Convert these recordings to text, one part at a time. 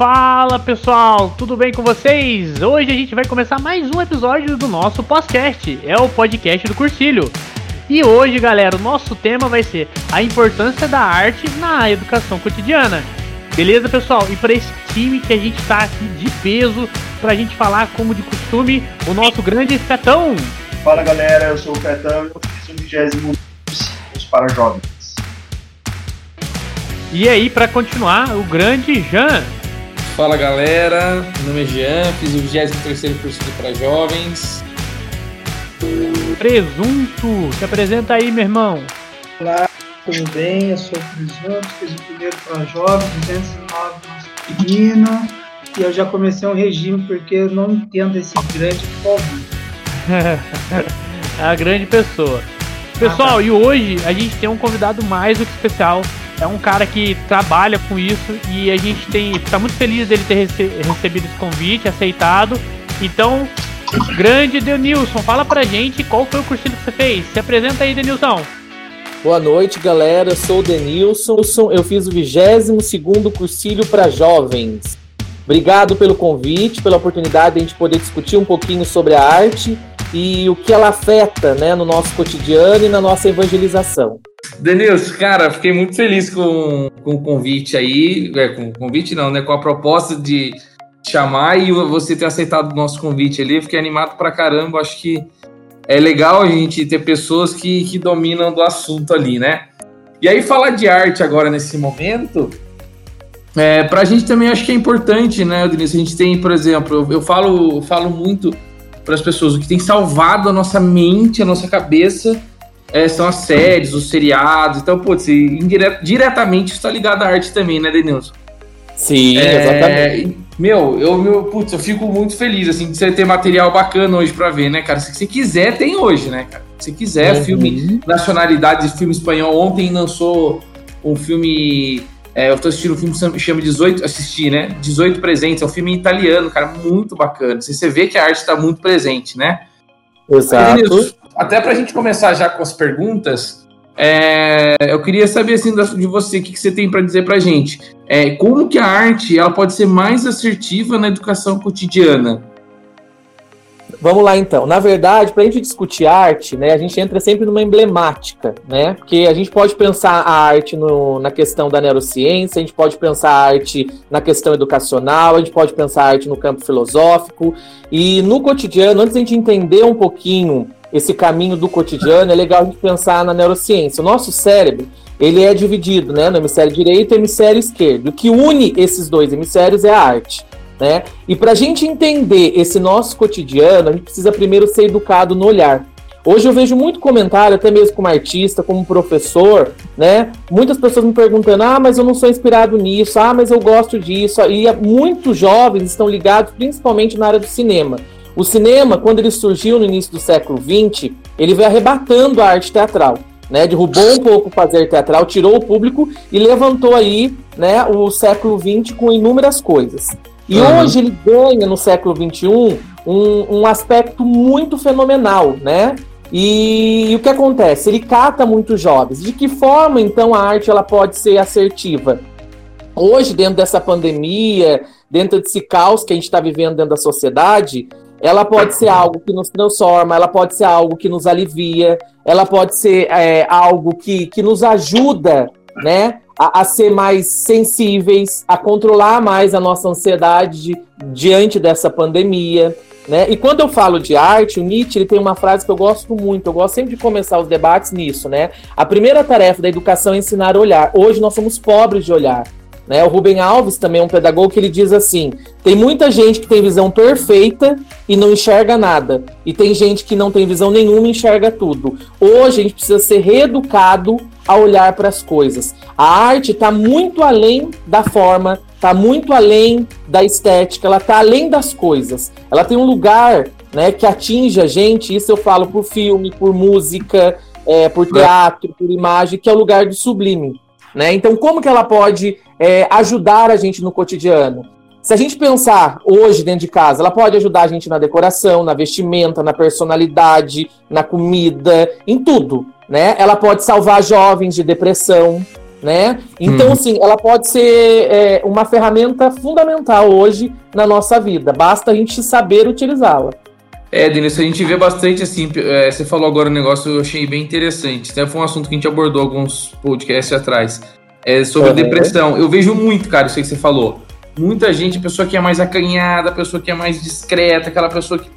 Fala pessoal, tudo bem com vocês? Hoje a gente vai começar mais um episódio do nosso podcast, é o podcast do Cursilho. E hoje, galera, o nosso tema vai ser a importância da arte na educação cotidiana. Beleza, pessoal? E para esse time que a gente tá aqui de peso, pra gente falar como de costume, o nosso grande Fetão. Fala galera, eu sou o Fetão e eu fiz o vigésimo para jovens. E aí, para continuar, o grande Jean. Fala galera, meu nome é Jean, fiz o 23 curso para jovens. Presunto, se apresenta aí, meu irmão. Olá, tudo bem? Eu sou o Presunto, fiz o primeiro para jovens, 209 menino, e eu já comecei um regime porque eu não entendo esse grande é a grande pessoa. Pessoal, ah, tá. e hoje a gente tem um convidado mais do que especial é um cara que trabalha com isso e a gente tem está muito feliz dele ter rece recebido esse convite, aceitado. Então, grande Denilson, fala pra gente qual foi o cursinho que você fez. Se apresenta aí, Denilson. Boa noite, galera. Sou o Denilson. Eu fiz o 22 segundo cursilho para jovens. Obrigado pelo convite, pela oportunidade de a gente poder discutir um pouquinho sobre a arte e o que ela afeta né, no nosso cotidiano e na nossa evangelização. Denilson, cara, fiquei muito feliz com, com o convite aí, é, com o convite não, né, com a proposta de chamar e você ter aceitado o nosso convite ali, fiquei animado pra caramba, acho que é legal a gente ter pessoas que, que dominam do assunto ali, né? E aí falar de arte agora nesse momento, é, pra gente também acho que é importante, né, Denilson, a gente tem, por exemplo, eu, eu falo, eu falo muito para as pessoas, o que tem salvado a nossa mente, a nossa cabeça, é, são as séries, os seriados. Então, putz, indiret diretamente está ligado à arte também, né, Denilson? Sim, é, exatamente. Meu, eu, meu, putz, eu fico muito feliz, assim, de você ter material bacana hoje para ver, né, cara? Se você quiser, tem hoje, né, cara? Se quiser, uhum. filme nacionalidade, filme espanhol. Ontem lançou um filme. É, eu tô assistindo um filme que chama 18. Assisti, né? 18 Presentes. É um filme italiano, cara, muito bacana. Assim, você vê que a arte está muito presente, né? Exato até para a gente começar já com as perguntas, é, eu queria saber assim de você o que, que você tem para dizer para a gente. É, como que a arte ela pode ser mais assertiva na educação cotidiana? Vamos lá então. Na verdade, para a gente discutir arte, né, a gente entra sempre numa emblemática, né? Porque a gente pode pensar a arte no, na questão da neurociência, a gente pode pensar a arte na questão educacional, a gente pode pensar a arte no campo filosófico. E no cotidiano, antes a gente entender um pouquinho esse caminho do cotidiano, é legal a gente pensar na neurociência. O nosso cérebro, ele é dividido, né, no hemisfério direito e hemisfério esquerdo. O que une esses dois hemisférios é a arte, né? E para a gente entender esse nosso cotidiano, a gente precisa primeiro ser educado no olhar. Hoje eu vejo muito comentário, até mesmo como artista, como professor, né? Muitas pessoas me perguntando: ah, mas eu não sou inspirado nisso, ah, mas eu gosto disso. E muitos jovens estão ligados principalmente na área do cinema. O cinema, quando ele surgiu no início do século XX, ele veio arrebatando a arte teatral. Né, derrubou um pouco o fazer teatral, tirou o público e levantou aí né, o século XX com inúmeras coisas. E uhum. hoje ele ganha no século XXI um, um aspecto muito fenomenal, né? E, e, o que acontece? Ele cata muitos jovens. De que forma, então, a arte ela pode ser assertiva? Hoje, dentro dessa pandemia, dentro desse caos que a gente está vivendo dentro da sociedade, ela pode ser algo que nos transforma, ela pode ser algo que nos alivia, ela pode ser é, algo que, que nos ajuda, né? A, a, ser mais sensíveis, a controlar mais a nossa ansiedade de, diante dessa pandemia. Né? E quando eu falo de arte, o Nietzsche ele tem uma frase que eu gosto muito, eu gosto sempre de começar os debates nisso, né? A primeira tarefa da educação é ensinar a olhar. Hoje nós somos pobres de olhar. Né? O Rubem Alves também é um pedagogo que ele diz assim: tem muita gente que tem visão perfeita e não enxerga nada, e tem gente que não tem visão nenhuma e enxerga tudo. Hoje a gente precisa ser reeducado a olhar para as coisas. A arte está muito além da forma, está muito além da estética, ela está além das coisas. Ela tem um lugar né, que atinge a gente, isso eu falo por filme, por música, é, por teatro, por imagem, que é o lugar do sublime. Né? Então, como que ela pode é, ajudar a gente no cotidiano? Se a gente pensar hoje dentro de casa, ela pode ajudar a gente na decoração, na vestimenta, na personalidade, na comida, em tudo. Né? Ela pode salvar jovens de depressão. né? Então, hum. assim, ela pode ser é, uma ferramenta fundamental hoje na nossa vida. Basta a gente saber utilizá-la. É, Denis, a gente vê bastante assim. É, você falou agora um negócio que eu achei bem interessante. Até foi um assunto que a gente abordou alguns podcasts atrás. É sobre uhum. depressão. Eu vejo muito, cara, isso aí que você falou. Muita gente, pessoa que é mais acanhada, pessoa que é mais discreta, aquela pessoa que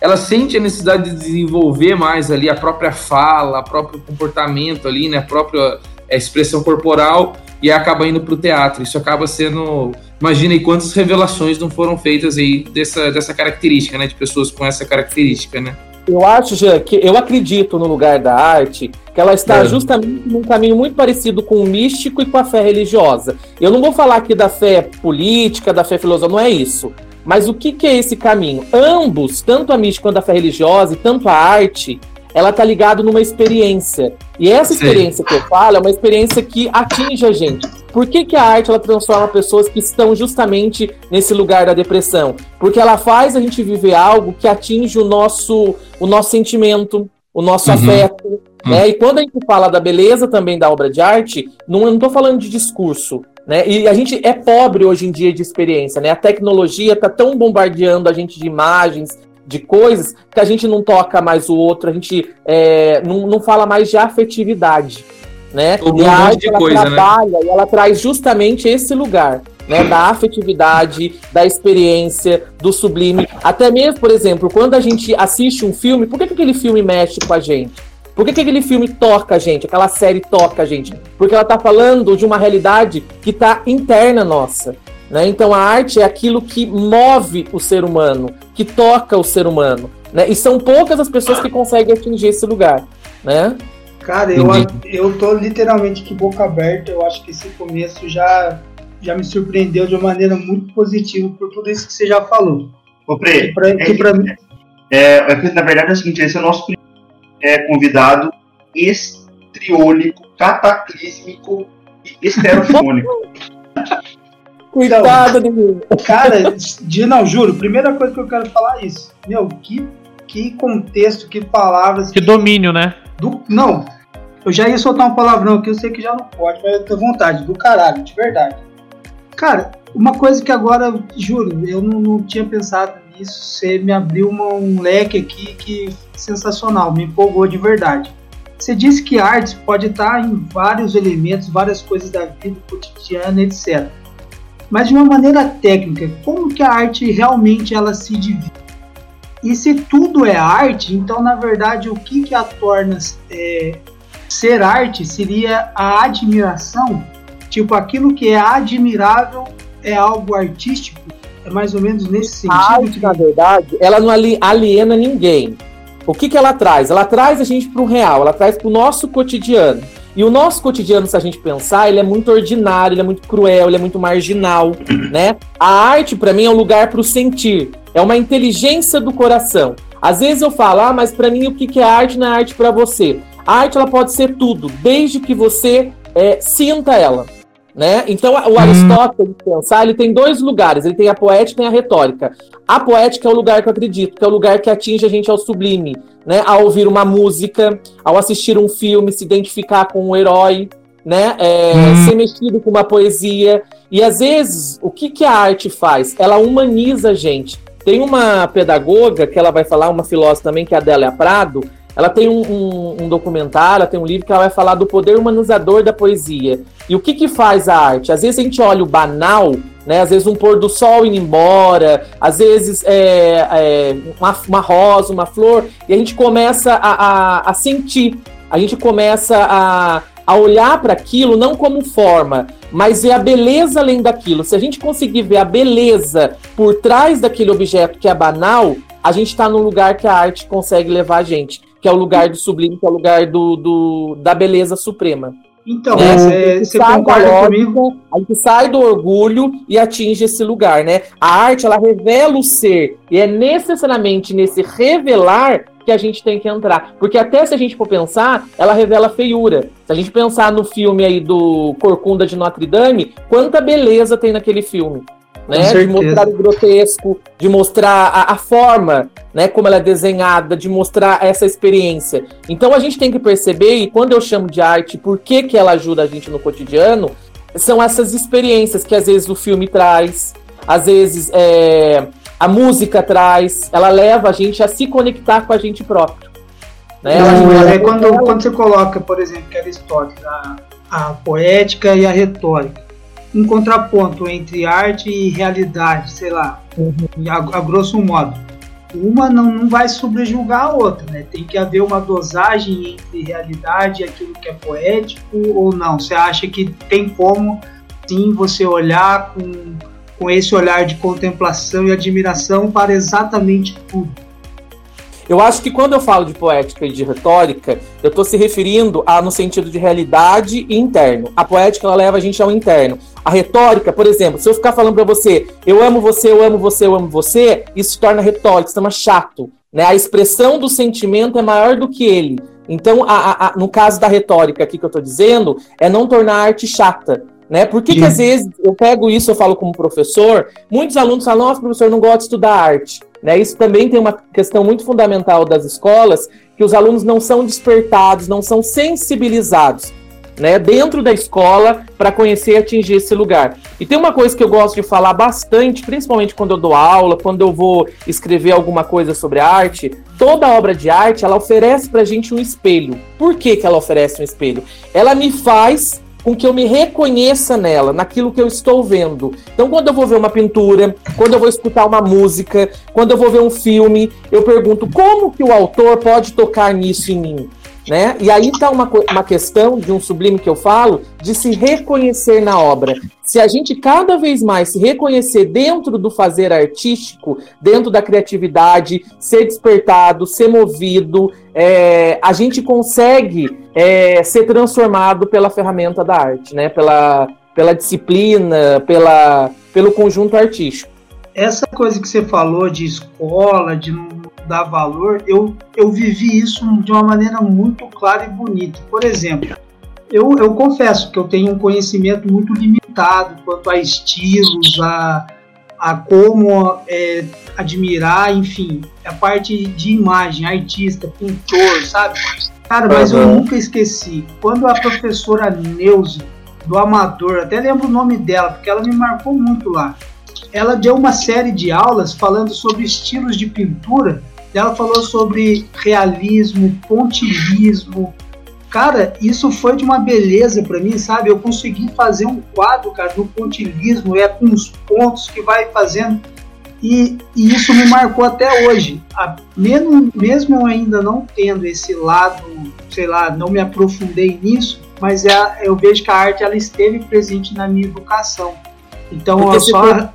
ela sente a necessidade de desenvolver mais ali a própria fala, o próprio comportamento ali, né? A própria é, expressão corporal e acaba indo para o teatro. Isso acaba sendo. Imagina aí quantas revelações não foram feitas aí dessa, dessa característica, né? De pessoas com essa característica, né? Eu acho, Jean, que eu acredito no lugar da arte que ela está é. justamente num caminho muito parecido com o místico e com a fé religiosa. Eu não vou falar aqui da fé política, da fé filosófica, não é isso. Mas o que, que é esse caminho? Ambos, tanto a mística quanto a fé religiosa e tanto a arte, ela tá ligada numa experiência. E essa experiência Sim. que eu falo é uma experiência que atinge a gente. Por que, que a arte ela transforma pessoas que estão justamente nesse lugar da depressão? Porque ela faz a gente viver algo que atinge o nosso, o nosso sentimento, o nosso uhum. afeto. Uhum. Né? E quando a gente fala da beleza também da obra de arte, não estou falando de discurso. Né? E a gente é pobre hoje em dia de experiência. Né? A tecnologia está tão bombardeando a gente de imagens, de coisas que a gente não toca mais o outro, a gente é, não, não fala mais de afetividade, né? E a arte ela coisa, né? trabalha né? e ela traz justamente esse lugar, né? Da afetividade, da experiência, do sublime. Até mesmo, por exemplo, quando a gente assiste um filme, por que, que aquele filme mexe com a gente? Por que, que aquele filme toca a gente, aquela série toca a gente? Porque ela está falando de uma realidade que está interna nossa. Né? Então a arte é aquilo que move o ser humano, que toca o ser humano. Né? E são poucas as pessoas que conseguem atingir esse lugar. Né? Cara, eu, eu tô literalmente de boca aberta. Eu acho que esse começo já, já me surpreendeu de uma maneira muito positiva por tudo isso que você já falou. Ô, Pre, que pra, é, que pra mim... é, é, na verdade é o seguinte: esse é o nosso é, convidado estriônico, cataclísmico e estereofônico. Cuidado então, de mim. Cara, de, não, juro, primeira coisa que eu quero falar é isso. Meu, que, que contexto, que palavras. Que, que domínio, né? Do, não, eu já ia soltar um palavrão aqui, eu sei que já não pode, mas eu tenho vontade, do caralho, de verdade. Cara, uma coisa que agora, juro, eu não, não tinha pensado nisso, você me abriu uma, um leque aqui que sensacional, me empolgou de verdade. Você disse que arte pode estar em vários elementos, várias coisas da vida cotidiana, etc mas de uma maneira técnica, como que a arte realmente ela se divide? E se tudo é arte, então na verdade o que, que a torna é, ser arte seria a admiração? Tipo, aquilo que é admirável é algo artístico? É mais ou menos nesse sentido? A arte, na verdade, ela não aliena ninguém. O que, que ela traz? Ela traz a gente para o real, ela traz para o nosso cotidiano. E o nosso cotidiano, se a gente pensar, ele é muito ordinário, ele é muito cruel, ele é muito marginal, né? A arte, para mim, é um lugar para o sentir, é uma inteligência do coração. Às vezes eu falo, ah, mas para mim o que é arte não é arte para você. A arte ela pode ser tudo, desde que você é, sinta ela. Né? Então, o Aristóteles, pensar, ele tem dois lugares: ele tem a poética e a retórica. A poética é o lugar que eu acredito, que é o lugar que atinge a gente ao sublime, né? Ao ouvir uma música, ao assistir um filme, se identificar com um herói, né? É, hum. Ser mexido com uma poesia. E às vezes, o que, que a arte faz? Ela humaniza a gente. Tem uma pedagoga que ela vai falar, uma filósofa também, que é a Adélia Prado, ela tem um, um, um, documentário, ela tem um livro que ela vai falar do poder humanizador da poesia. E o que, que faz a arte? Às vezes a gente olha o banal, né? Às vezes um pôr do sol indo embora, às vezes é, é uma, uma, rosa, uma flor, e a gente começa a, a, a sentir, a gente começa a, a olhar para aquilo não como forma, mas ver a beleza além daquilo. Se a gente conseguir ver a beleza por trás daquele objeto que é banal, a gente está no lugar que a arte consegue levar a gente que é o lugar do sublime, que é o lugar do, do da beleza suprema. Então, é, você, concorda lógica, comigo? A gente sai do orgulho e atinge esse lugar, né? A arte, ela revela o ser, e é necessariamente nesse revelar que a gente tem que entrar. Porque até se a gente for pensar, ela revela feiura. Se a gente pensar no filme aí do Corcunda de Notre Dame, quanta beleza tem naquele filme. Né? De mostrar o grotesco, de mostrar a, a, forma, né? Como ela é desenhada, de mostrar essa experiência. Então a gente tem que perceber, e quando eu chamo de arte, por que, que ela ajuda a gente no cotidiano, são essas experiências que às vezes o filme traz, às vezes é, a música traz, ela leva a gente a se conectar com a gente próprio. Né? É, quando, quando você coloca, por exemplo, que Aristóteles, a, a poética e a retórica, um contraponto entre arte e realidade, sei lá, uhum. a, a, grosso modo. Uma não, não vai subjugar a outra, né? Tem que haver uma dosagem entre realidade e aquilo que é poético ou não. Você acha que tem como, sim, você olhar com, com esse olhar de contemplação e admiração para exatamente tudo? Eu acho que quando eu falo de poética e de retórica, eu estou se referindo a no sentido de realidade e interno. A poética ela leva a gente ao interno. A retórica, por exemplo, se eu ficar falando para você, eu amo você, eu amo você, eu amo você, isso se torna retórica, se torna chato. Né? A expressão do sentimento é maior do que ele. Então, a, a, a, no caso da retórica aqui que eu estou dizendo, é não tornar a arte chata. Né? Por que, que às vezes eu pego isso, eu falo como professor, muitos alunos falam, nossa, professor, não gosto de estudar arte. Né? Isso também tem uma questão muito fundamental das escolas, que os alunos não são despertados, não são sensibilizados né, dentro da escola para conhecer e atingir esse lugar. E tem uma coisa que eu gosto de falar bastante, principalmente quando eu dou aula, quando eu vou escrever alguma coisa sobre arte. Toda obra de arte ela oferece para a gente um espelho. Por que, que ela oferece um espelho? Ela me faz com que eu me reconheça nela, naquilo que eu estou vendo. Então, quando eu vou ver uma pintura, quando eu vou escutar uma música, quando eu vou ver um filme, eu pergunto como que o autor pode tocar nisso em mim? Né? E aí está uma, uma questão de um sublime que eu falo, de se reconhecer na obra. Se a gente cada vez mais se reconhecer dentro do fazer artístico, dentro da criatividade, ser despertado, ser movido, é, a gente consegue é, ser transformado pela ferramenta da arte, né? pela, pela disciplina, pela, pelo conjunto artístico. Essa coisa que você falou de escola, de dar valor, eu, eu vivi isso de uma maneira muito clara e bonita. Por exemplo, eu, eu confesso que eu tenho um conhecimento muito limitado quanto a estilos, a, a como é, admirar, enfim, a parte de imagem, artista, pintor, sabe? Cara, mas uhum. eu nunca esqueci. Quando a professora Neuza, do Amador, até lembro o nome dela, porque ela me marcou muito lá. Ela deu uma série de aulas falando sobre estilos de pintura ela falou sobre realismo, pontilhismo. Cara, isso foi de uma beleza para mim, sabe? Eu consegui fazer um quadro, cara, do pontilhismo, é com os pontos que vai fazendo. E, e isso me marcou até hoje. A, mesmo, mesmo eu ainda não tendo esse lado, sei lá, não me aprofundei nisso, mas é, eu vejo que a arte ela esteve presente na minha educação. Então, eu só.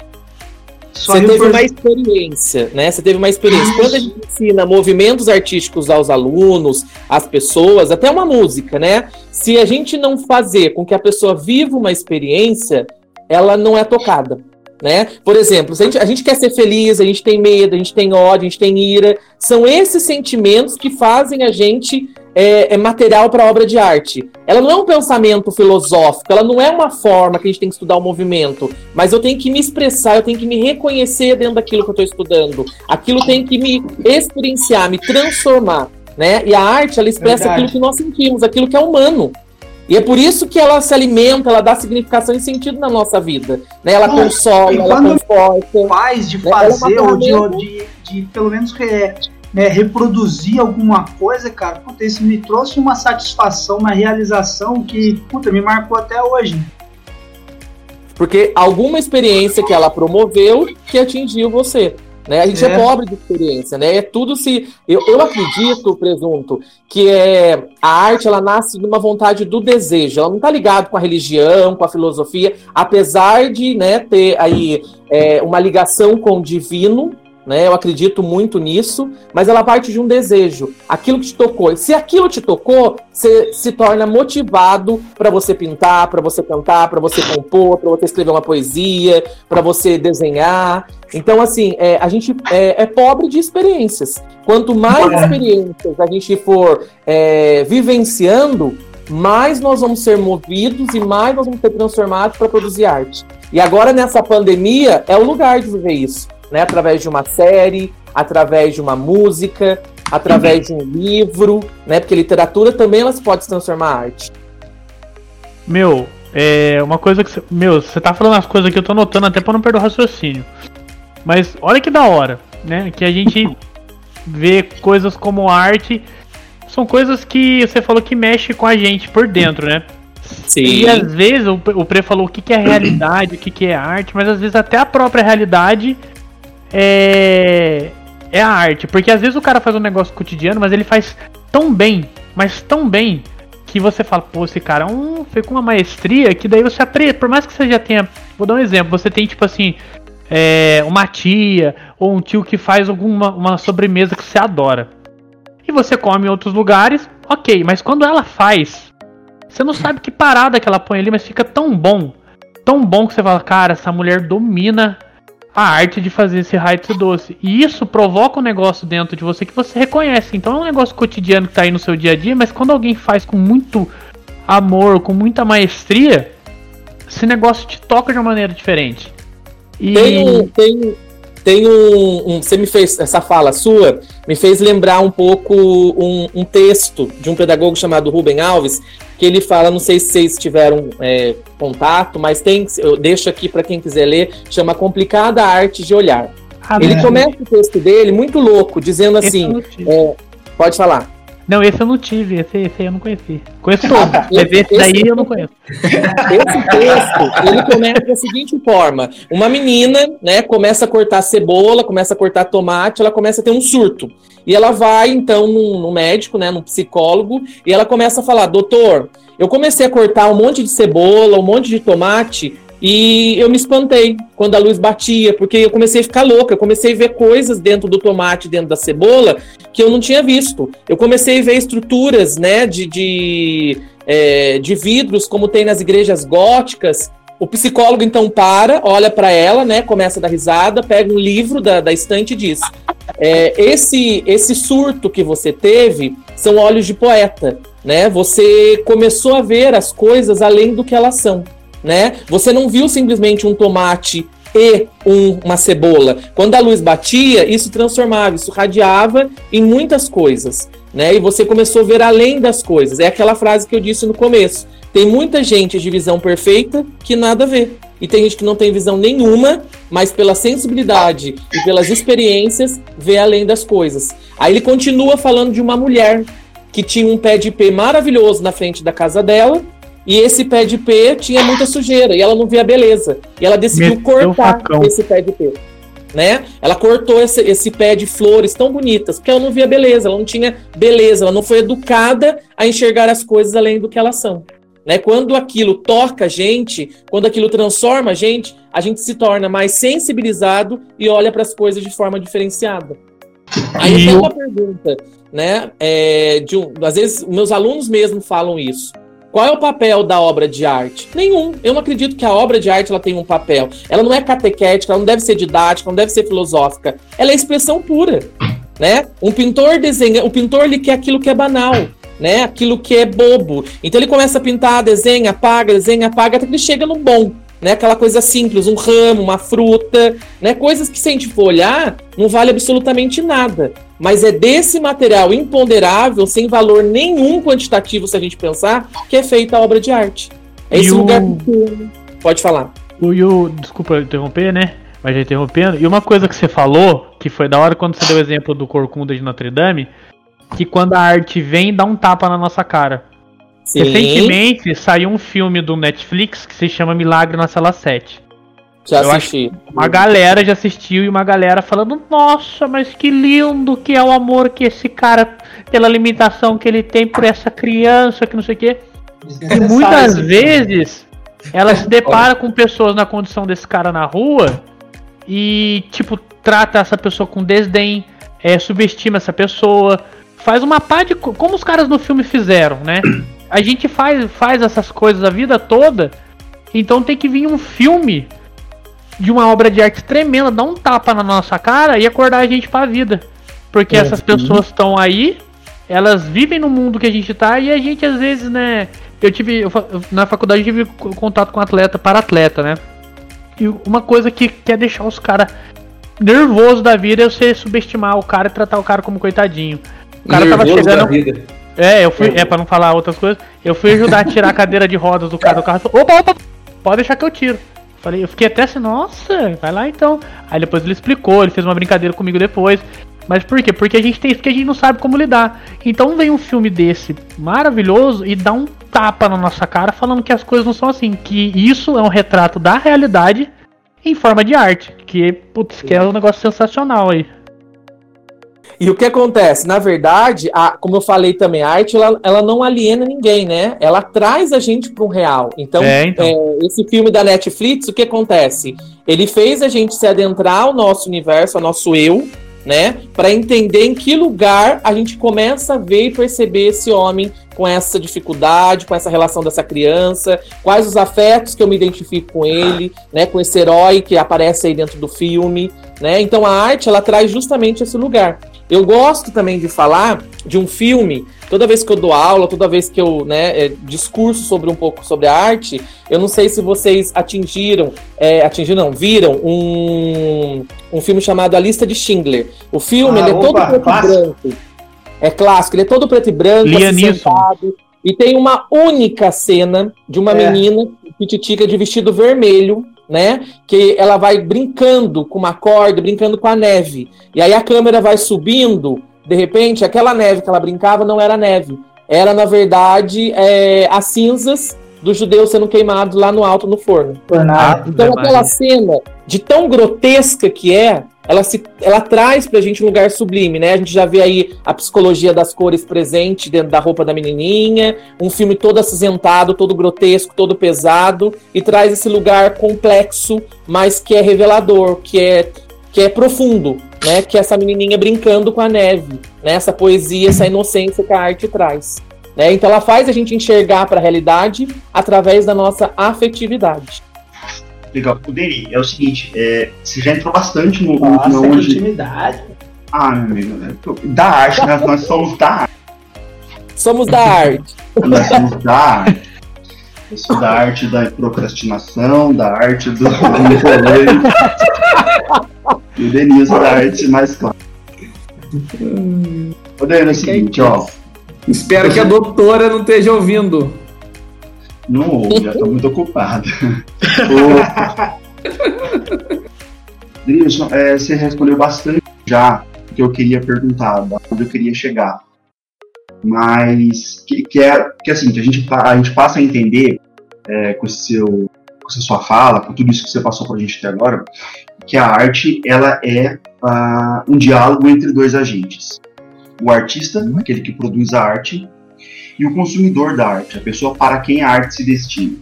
Só você teve uma experiência, né? Você teve uma experiência. Quando a gente ensina movimentos artísticos aos alunos, às pessoas, até uma música, né? Se a gente não fazer com que a pessoa viva uma experiência, ela não é tocada. Né? Por exemplo, a gente, a gente quer ser feliz, a gente tem medo, a gente tem ódio, a gente tem ira. São esses sentimentos que fazem a gente é, é material para obra de arte. Ela não é um pensamento filosófico, ela não é uma forma que a gente tem que estudar o movimento, mas eu tenho que me expressar, eu tenho que me reconhecer dentro daquilo que eu estou estudando. Aquilo tem que me experienciar, me transformar. Né? E a arte, ela expressa Verdade. aquilo que nós sentimos, aquilo que é humano. E é por isso que ela se alimenta, ela dá significação e sentido na nossa vida. Né? Ela consola, ela conforta. Faz de né? é fazer, é ou de, de, de, pelo menos né, reproduzir alguma coisa, cara, puta, isso me trouxe uma satisfação, uma realização que, puta, me marcou até hoje. Porque alguma experiência que ela promoveu que atingiu você. Né? A gente é. é. pobre de experiência, né? É tudo se. Eu, eu acredito, presunto, que é, a arte ela nasce de uma vontade do desejo. Ela não está ligada com a religião, com a filosofia, apesar de né, ter aí é, uma ligação com o divino, né? Eu acredito muito nisso, mas ela parte de um desejo, aquilo que te tocou. Se aquilo te tocou, você se torna motivado para você pintar, para você cantar, para você compor, para você escrever uma poesia, para você desenhar. Então, assim, é, a gente é, é, pobre de experiências. Quanto mais experiências a gente for é, vivenciando, mais nós vamos ser movidos e mais nós vamos ser transformados para produzir arte. E agora, nessa pandemia, é o lugar de viver isso, né? Através de uma série, através de uma música, através de um livro, né? Porque literatura também ela pode se transformar em arte. Meu, é uma coisa que. Meu, você tá falando as coisas que eu tô anotando até pra não perder o raciocínio. Mas olha que da hora, né? Que a gente vê coisas como arte. São coisas que você falou que mexe com a gente por dentro, né? Sim. E às vezes o, o Pre falou o que, que é realidade, o que, que é arte, mas às vezes até a própria realidade é, é a arte. Porque às vezes o cara faz um negócio cotidiano, mas ele faz tão bem, mas tão bem, que você fala, pô, esse cara é um, foi com uma maestria que daí você aprende, por mais que você já tenha. Vou dar um exemplo, você tem tipo assim. É, uma tia ou um tio que faz alguma uma sobremesa que você adora. E você come em outros lugares, ok, mas quando ela faz, você não sabe que parada que ela põe ali, mas fica tão bom. Tão bom que você fala, cara, essa mulher domina a arte de fazer esse raio doce. E isso provoca um negócio dentro de você que você reconhece. Então é um negócio cotidiano que tá aí no seu dia a dia, mas quando alguém faz com muito amor, com muita maestria, esse negócio te toca de uma maneira diferente. E... Tem, tem, tem um, um, Você me fez. Essa fala sua me fez lembrar um pouco um, um texto de um pedagogo chamado Ruben Alves, que ele fala, não sei se vocês tiveram é, contato, mas tem, eu deixo aqui para quem quiser ler, chama Complicada Arte de Olhar. Ah, ele começa o texto dele muito louco, dizendo assim, é, pode falar. Não, esse eu não tive, esse, esse aí eu não conheci. Conheço todo, mas esse, daí eu não conheço. Esse texto, ele começa da seguinte forma: uma menina, né, começa a cortar cebola, começa a cortar tomate, ela começa a ter um surto. E ela vai, então, no, no médico, né, no psicólogo, e ela começa a falar: doutor, eu comecei a cortar um monte de cebola, um monte de tomate, e eu me espantei quando a luz batia, porque eu comecei a ficar louca. Eu comecei a ver coisas dentro do tomate, dentro da cebola, que eu não tinha visto. Eu comecei a ver estruturas né, de, de, é, de vidros, como tem nas igrejas góticas. O psicólogo então para, olha para ela, né, começa a dar risada, pega um livro da, da estante e diz: é, esse, esse surto que você teve são olhos de poeta. Né? Você começou a ver as coisas além do que elas são né? Você não viu simplesmente um tomate e um, uma cebola. Quando a luz batia, isso transformava, isso radiava em muitas coisas, né? E você começou a ver além das coisas. É aquela frase que eu disse no começo. Tem muita gente de visão perfeita que nada vê. E tem gente que não tem visão nenhuma, mas pela sensibilidade e pelas experiências vê além das coisas. Aí ele continua falando de uma mulher que tinha um pé de pé maravilhoso na frente da casa dela e esse pé de pé tinha muita sujeira e ela não via beleza. E ela decidiu Meteu cortar esse pé de pé. Né? Ela cortou esse, esse pé de flores tão bonitas, porque ela não via beleza, ela não tinha beleza, ela não foi educada a enxergar as coisas além do que elas são. Né? Quando aquilo toca a gente, quando aquilo transforma a gente, a gente se torna mais sensibilizado e olha para as coisas de forma diferenciada. Aí tem uma pergunta, né? É, de às vezes meus alunos mesmo falam isso. Qual é o papel da obra de arte? Nenhum. Eu não acredito que a obra de arte ela tenha um papel. Ela não é catequética, ela não deve ser didática, não deve ser filosófica. Ela é expressão pura, né? Um pintor desenha, o pintor ele quer aquilo que é banal, né? Aquilo que é bobo. Então ele começa a pintar, desenha, apaga, desenha, apaga, até que ele chega no bom né? Aquela coisa simples, um ramo, uma fruta, né? Coisas que se a gente for olhar, não vale absolutamente nada. Mas é desse material imponderável, sem valor nenhum quantitativo, se a gente pensar, que é feita a obra de arte. É esse o... lugar pequeno. Pode falar. O, e o, desculpa interromper, né? Mas já interrompendo. E uma coisa que você falou, que foi da hora quando você deu o exemplo do Corcunda de Notre Dame, que quando a arte vem, dá um tapa na nossa cara. Sim. Recentemente saiu um filme do Netflix que se chama Milagre na Sala 7. Já Eu assisti. Uma galera já assistiu e uma galera falando: Nossa, mas que lindo que é o amor que esse cara, pela limitação que ele tem por essa criança, que não sei o quê. E muitas vezes ela se depara com pessoas na condição desse cara na rua e, tipo, trata essa pessoa com desdém, é, subestima essa pessoa, faz uma pá de. Como os caras no filme fizeram, né? a gente faz, faz essas coisas a vida toda, então tem que vir um filme de uma obra de arte tremenda, dar um tapa na nossa cara e acordar a gente para a vida. Porque é, essas pessoas estão aí, elas vivem no mundo que a gente tá e a gente às vezes, né, eu tive eu, na faculdade eu tive contato com atleta para atleta, né? E uma coisa que quer deixar os caras nervoso da vida é você subestimar o cara e tratar o cara como coitadinho. O cara nervoso tava chegando. É, eu fui. É, pra não falar outras coisas. Eu fui ajudar a tirar a cadeira de rodas do cara do carro. Opa, opa! Pode deixar que eu tiro. Falei, eu fiquei até assim, nossa, vai lá então. Aí depois ele explicou, ele fez uma brincadeira comigo depois. Mas por quê? Porque a gente tem isso que a gente não sabe como lidar. Então vem um filme desse maravilhoso e dá um tapa na nossa cara falando que as coisas não são assim. Que isso é um retrato da realidade em forma de arte. Que, putz, que é um negócio sensacional aí. E o que acontece? Na verdade, a, como eu falei também, a arte ela, ela não aliena ninguém, né? Ela traz a gente para um real. Então, é, então. É, esse filme da Netflix, o que acontece? Ele fez a gente se adentrar ao nosso universo, ao nosso eu, né? Para entender em que lugar a gente começa a ver e perceber esse homem com essa dificuldade, com essa relação dessa criança, quais os afetos que eu me identifico com ele, né? Com esse herói que aparece aí dentro do filme, né? Então a arte ela traz justamente esse lugar. Eu gosto também de falar de um filme, toda vez que eu dou aula, toda vez que eu né, é, discurso sobre um pouco sobre a arte, eu não sei se vocês atingiram, é, atingiram, não, viram um, um filme chamado A Lista de Schindler. O filme ah, ele é todo preto clássico. e branco. É clássico, ele é todo preto e branco, assim, sentado, e tem uma única cena de uma é. menina pititica de vestido vermelho né? Que ela vai brincando com uma corda, brincando com a neve. E aí a câmera vai subindo, de repente, aquela neve que ela brincava não era neve. Era, na verdade, é, as cinzas dos judeus sendo queimados lá no alto no forno. Ah, então, aquela cena, de tão grotesca que é, ela, se, ela traz pra gente um lugar sublime, né? A gente já vê aí a psicologia das cores presente dentro da roupa da menininha, um filme todo acinzentado, todo grotesco, todo pesado, e traz esse lugar complexo, mas que é revelador, que é, que é profundo, né? Que é essa menininha brincando com a neve, né? Essa poesia, essa inocência que a arte traz. Né? Então ela faz a gente enxergar para a realidade através da nossa afetividade. Legal. O Deni, é o seguinte, é, você já entrou bastante no, Nossa, no onde... intimidade. Ah, meu amigo, né? da arte, né? Nós somos da arte. Somos da arte. Nós somos da arte. Eu sou da arte da procrastinação, da arte do, E o Denilson da arte mais clara. Ô, Deni, é o seguinte, ó. Espero que a doutora não esteja ouvindo. Não ouve, já estou muito ocupado. Drilson, é, você respondeu bastante já o que eu queria perguntar, onde eu queria chegar. Mas que, que é que assim, que a gente, a gente passa a entender é, com, seu, com essa sua fala, com tudo isso que você passou para a gente até agora, que a arte ela é uh, um diálogo entre dois agentes. O artista, aquele que produz a arte, e o consumidor da arte, a pessoa para quem a arte se destina.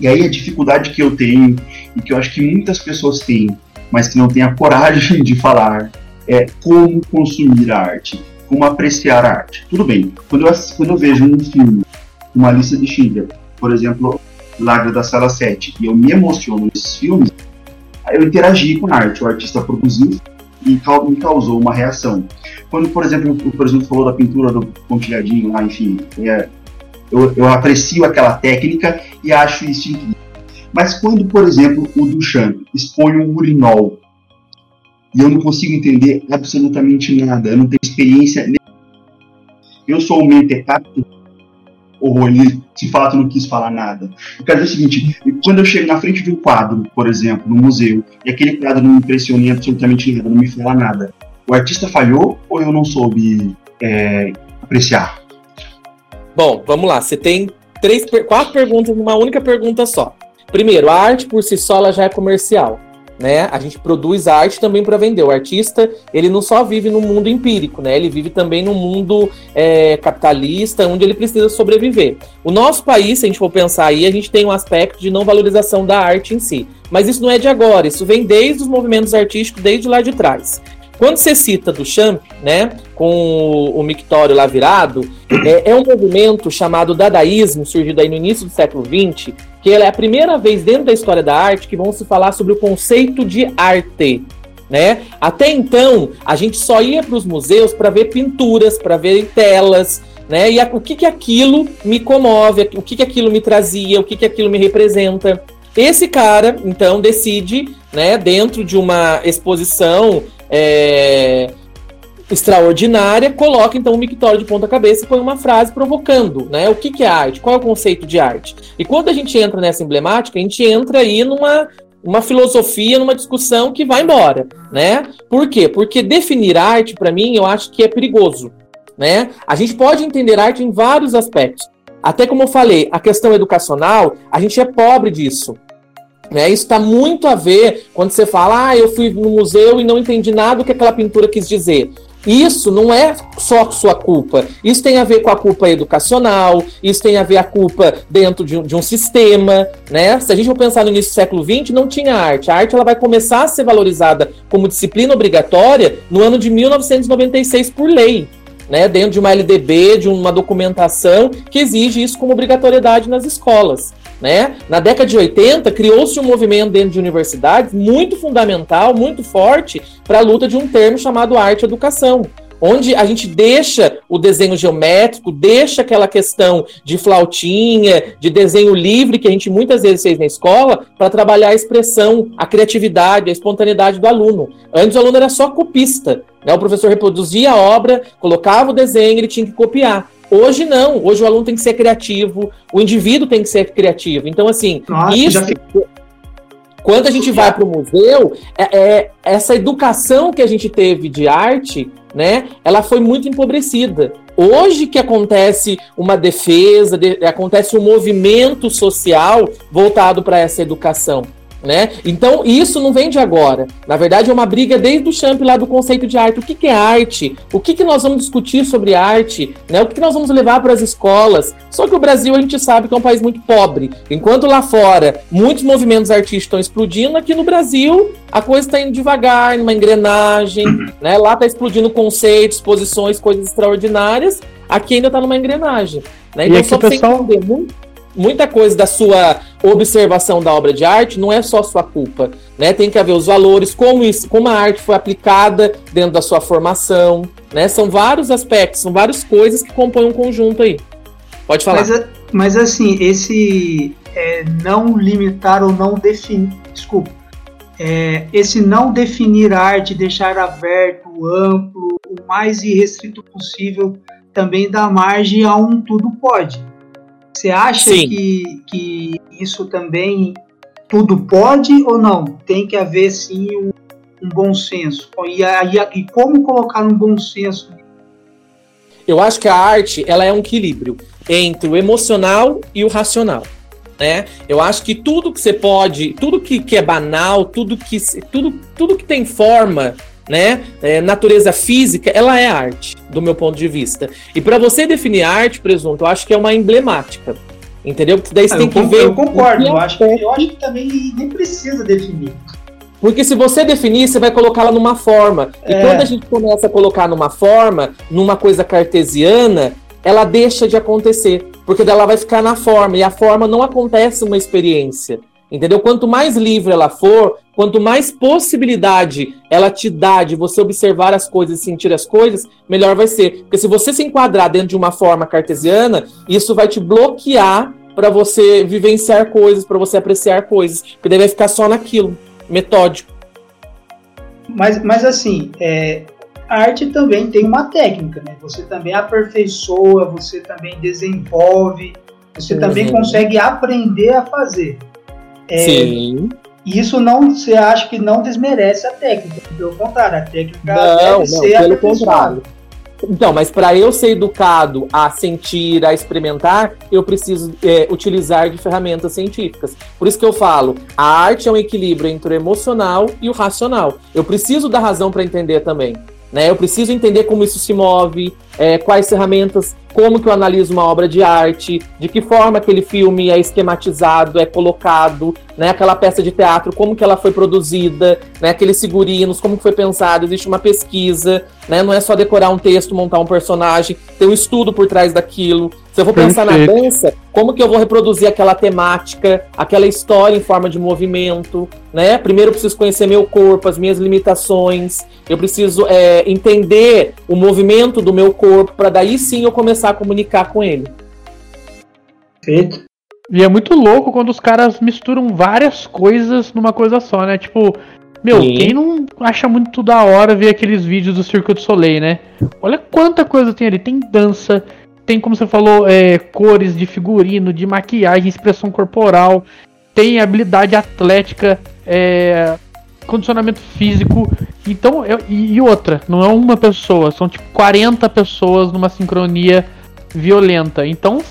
E aí a dificuldade que eu tenho, e que eu acho que muitas pessoas têm, mas que não têm a coragem de falar, é como consumir a arte, como apreciar a arte. Tudo bem, quando eu, quando eu vejo um filme, uma lista de Schindler, por exemplo, Lagra da Sala 7, e eu me emociono nesses filmes, eu interagi com a arte, o artista produziu e me causou uma reação. Quando, por exemplo, o presidente falou da pintura do pontilhadinho lá, enfim, é, eu, eu aprecio aquela técnica e acho isso incrível. Mas quando, por exemplo, o Duchamp expõe um urinol e eu não consigo entender absolutamente nada, eu não tenho experiência. Eu sou o mentecato ou ele de fato não quis falar nada. Eu quero dizer o seguinte: quando eu chego na frente de um quadro, por exemplo, no museu, e aquele quadro não me impressiona em absolutamente nada, não me fala nada, o artista falhou ou eu não soube é, apreciar? Bom, vamos lá. Você tem três, quatro perguntas numa única pergunta só. Primeiro, a arte por si só já é comercial né? A gente produz arte também para vender. O artista, ele não só vive no mundo empírico, né? Ele vive também no mundo é, capitalista, onde ele precisa sobreviver. O nosso país, se a gente for pensar aí, a gente tem um aspecto de não valorização da arte em si. Mas isso não é de agora, isso vem desde os movimentos artísticos, desde lá de trás. Quando você cita do Champ, né, com o, mictório lá virado, é, é, um movimento chamado dadaísmo, surgido aí no início do século XX, que é a primeira vez dentro da história da arte que vão se falar sobre o conceito de arte. Né? Até então, a gente só ia para os museus para ver pinturas, para ver telas, né? E a, o que, que aquilo me comove, o que, que aquilo me trazia, o que, que aquilo me representa. Esse cara, então, decide, né, dentro de uma exposição é, extraordinária, coloca então um mictório de ponta cabeça e põe uma frase provocando, né? O que, que é arte? Qual é o conceito de arte? E quando a gente entra nessa emblemática, a gente entra aí numa uma filosofia, numa discussão que vai embora, né? Por quê? Porque definir arte, para mim, eu acho que é perigoso, né? A gente pode entender arte em vários aspectos. Até como eu falei, a questão educacional, a gente é pobre disso. Né? Isso está muito a ver quando você fala, ah, eu fui no museu e não entendi nada do que aquela pintura quis dizer. Isso não é só sua culpa. Isso tem a ver com a culpa educacional, isso tem a ver a culpa dentro de um, de um sistema, né? Se a gente for pensar no início do século XX, não tinha arte. A arte ela vai começar a ser valorizada como disciplina obrigatória no ano de 1996 por lei. Né, dentro de uma LDB, de uma documentação que exige isso como obrigatoriedade nas escolas. Né? Na década de 80, criou-se um movimento dentro de universidades muito fundamental, muito forte, para a luta de um termo chamado arte-educação onde a gente deixa o desenho geométrico, deixa aquela questão de flautinha, de desenho livre que a gente muitas vezes fez na escola, para trabalhar a expressão, a criatividade, a espontaneidade do aluno. Antes o aluno era só copista, né? o professor reproduzia a obra, colocava o desenho, ele tinha que copiar. Hoje não, hoje o aluno tem que ser criativo, o indivíduo tem que ser criativo. Então, assim, Nossa, isso. Quando a gente vai para o museu, é, é, essa educação que a gente teve de arte, né, ela foi muito empobrecida. Hoje que acontece uma defesa, de, acontece um movimento social voltado para essa educação. Né? Então, isso não vem de agora. Na verdade, é uma briga desde o champ lá do conceito de arte. O que, que é arte? O que, que nós vamos discutir sobre arte? Né? O que, que nós vamos levar para as escolas? Só que o Brasil, a gente sabe que é um país muito pobre. Enquanto lá fora muitos movimentos artísticos estão explodindo, aqui no Brasil a coisa está indo devagar, numa engrenagem. Né? Lá está explodindo conceitos, posições, coisas extraordinárias. Aqui ainda está numa engrenagem. Né? Então, só para pessoal... você entender muito muita coisa da sua observação da obra de arte não é só sua culpa, né? Tem que haver os valores, como isso, como a arte foi aplicada dentro da sua formação, né? São vários aspectos, são várias coisas que compõem um conjunto aí. Pode falar. Mas, mas assim, esse é, não limitar ou não definir, desculpa, é, esse não definir a arte, deixar aberto, amplo, o mais irrestrito possível, também dá margem a um tudo pode. Você acha que, que isso também tudo pode ou não? Tem que haver sim um, um bom senso. E, aí, e como colocar um bom senso? Eu acho que a arte ela é um equilíbrio entre o emocional e o racional. Né? Eu acho que tudo que você pode, tudo que, que é banal, tudo que, tudo, tudo que tem forma né? É, natureza física, ela é arte, do meu ponto de vista. E para você definir arte, presunto, eu acho que é uma emblemática. Entendeu? Porque daí você ah, tem que ver. Eu concordo, eu acho, eu acho que também nem precisa definir. Porque se você definir, você vai colocá-la numa forma. E é. quando a gente começa a colocar numa forma, numa coisa cartesiana, ela deixa de acontecer. Porque dela vai ficar na forma. E a forma não acontece uma experiência. Entendeu? Quanto mais livre ela for, quanto mais possibilidade ela te dá de você observar as coisas e sentir as coisas, melhor vai ser. Porque se você se enquadrar dentro de uma forma cartesiana, isso vai te bloquear para você vivenciar coisas, para você apreciar coisas. Porque daí vai ficar só naquilo, metódico. Mas, mas assim, é, a arte também tem uma técnica, né? Você também aperfeiçoa, você também desenvolve, você uhum. também consegue aprender a fazer. É, Sim. Isso não, você acha que não desmerece a técnica, pelo contrário, a técnica não, deve não, ser pelo contrário. Então, mas para eu ser educado a sentir, a experimentar, eu preciso é, utilizar de ferramentas científicas. Por isso que eu falo, a arte é um equilíbrio entre o emocional e o racional. Eu preciso da razão para entender também. Né? Eu preciso entender como isso se move, é, quais ferramentas, como que eu analiso uma obra de arte, de que forma aquele filme é esquematizado, é colocado, né? Aquela peça de teatro, como que ela foi produzida, né? Aqueles figurinos, como foi pensado, existe uma pesquisa, né? Não é só decorar um texto, montar um personagem, tem um estudo por trás daquilo. Se eu vou pensar Perfeito. na dança, como que eu vou reproduzir aquela temática, aquela história em forma de movimento, né? Primeiro eu preciso conhecer meu corpo, as minhas limitações, eu preciso é, entender o movimento do meu corpo, para daí sim eu começar a comunicar com ele. Perfeito. E é muito louco quando os caras misturam várias coisas numa coisa só, né? Tipo, meu, Sim. quem não acha muito da hora ver aqueles vídeos do Circo do Soleil, né? Olha quanta coisa tem ali. Tem dança, tem, como você falou, é, cores de figurino, de maquiagem, expressão corporal, tem habilidade atlética, é, condicionamento físico. Então, eu, e, outra, não é uma pessoa, são tipo 40 pessoas numa sincronia violenta. Então,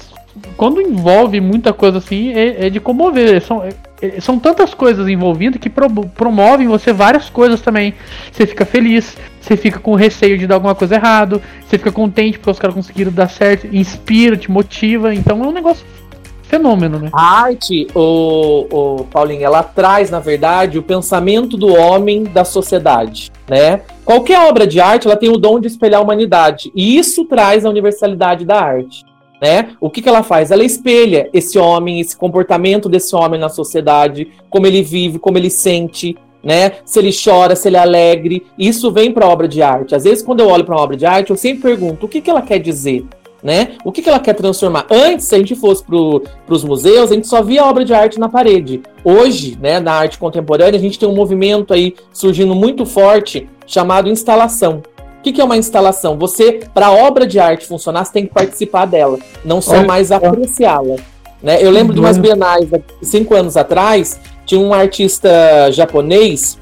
quando envolve muita coisa assim, é, é de comover. São, é, são tantas coisas envolvidas que pro, promovem você várias coisas também. Você fica feliz, você fica com receio de dar alguma coisa errado, você fica contente porque os caras conseguiram dar certo, inspira, te motiva. Então é um negócio fenômeno, né? A arte, o, o Paulinho, ela traz, na verdade, o pensamento do homem da sociedade, né? Qualquer obra de arte, ela tem o dom de espelhar a humanidade, e isso traz a universalidade da arte. Né? O que, que ela faz? Ela espelha esse homem, esse comportamento desse homem na sociedade, como ele vive, como ele sente, né? Se ele chora, se ele é alegre. Isso vem para a obra de arte. Às vezes, quando eu olho para uma obra de arte, eu sempre pergunto o que, que ela quer dizer. Né? O que, que ela quer transformar? Antes, se a gente fosse para os museus, a gente só via obra de arte na parede. Hoje, né, na arte contemporânea, a gente tem um movimento aí surgindo muito forte chamado instalação que, que é uma instalação? Você, para a obra de arte funcionar, você tem que participar dela, não só mais apreciá-la. Né? Eu lembro de umas bienais, cinco anos atrás, tinha um artista japonês,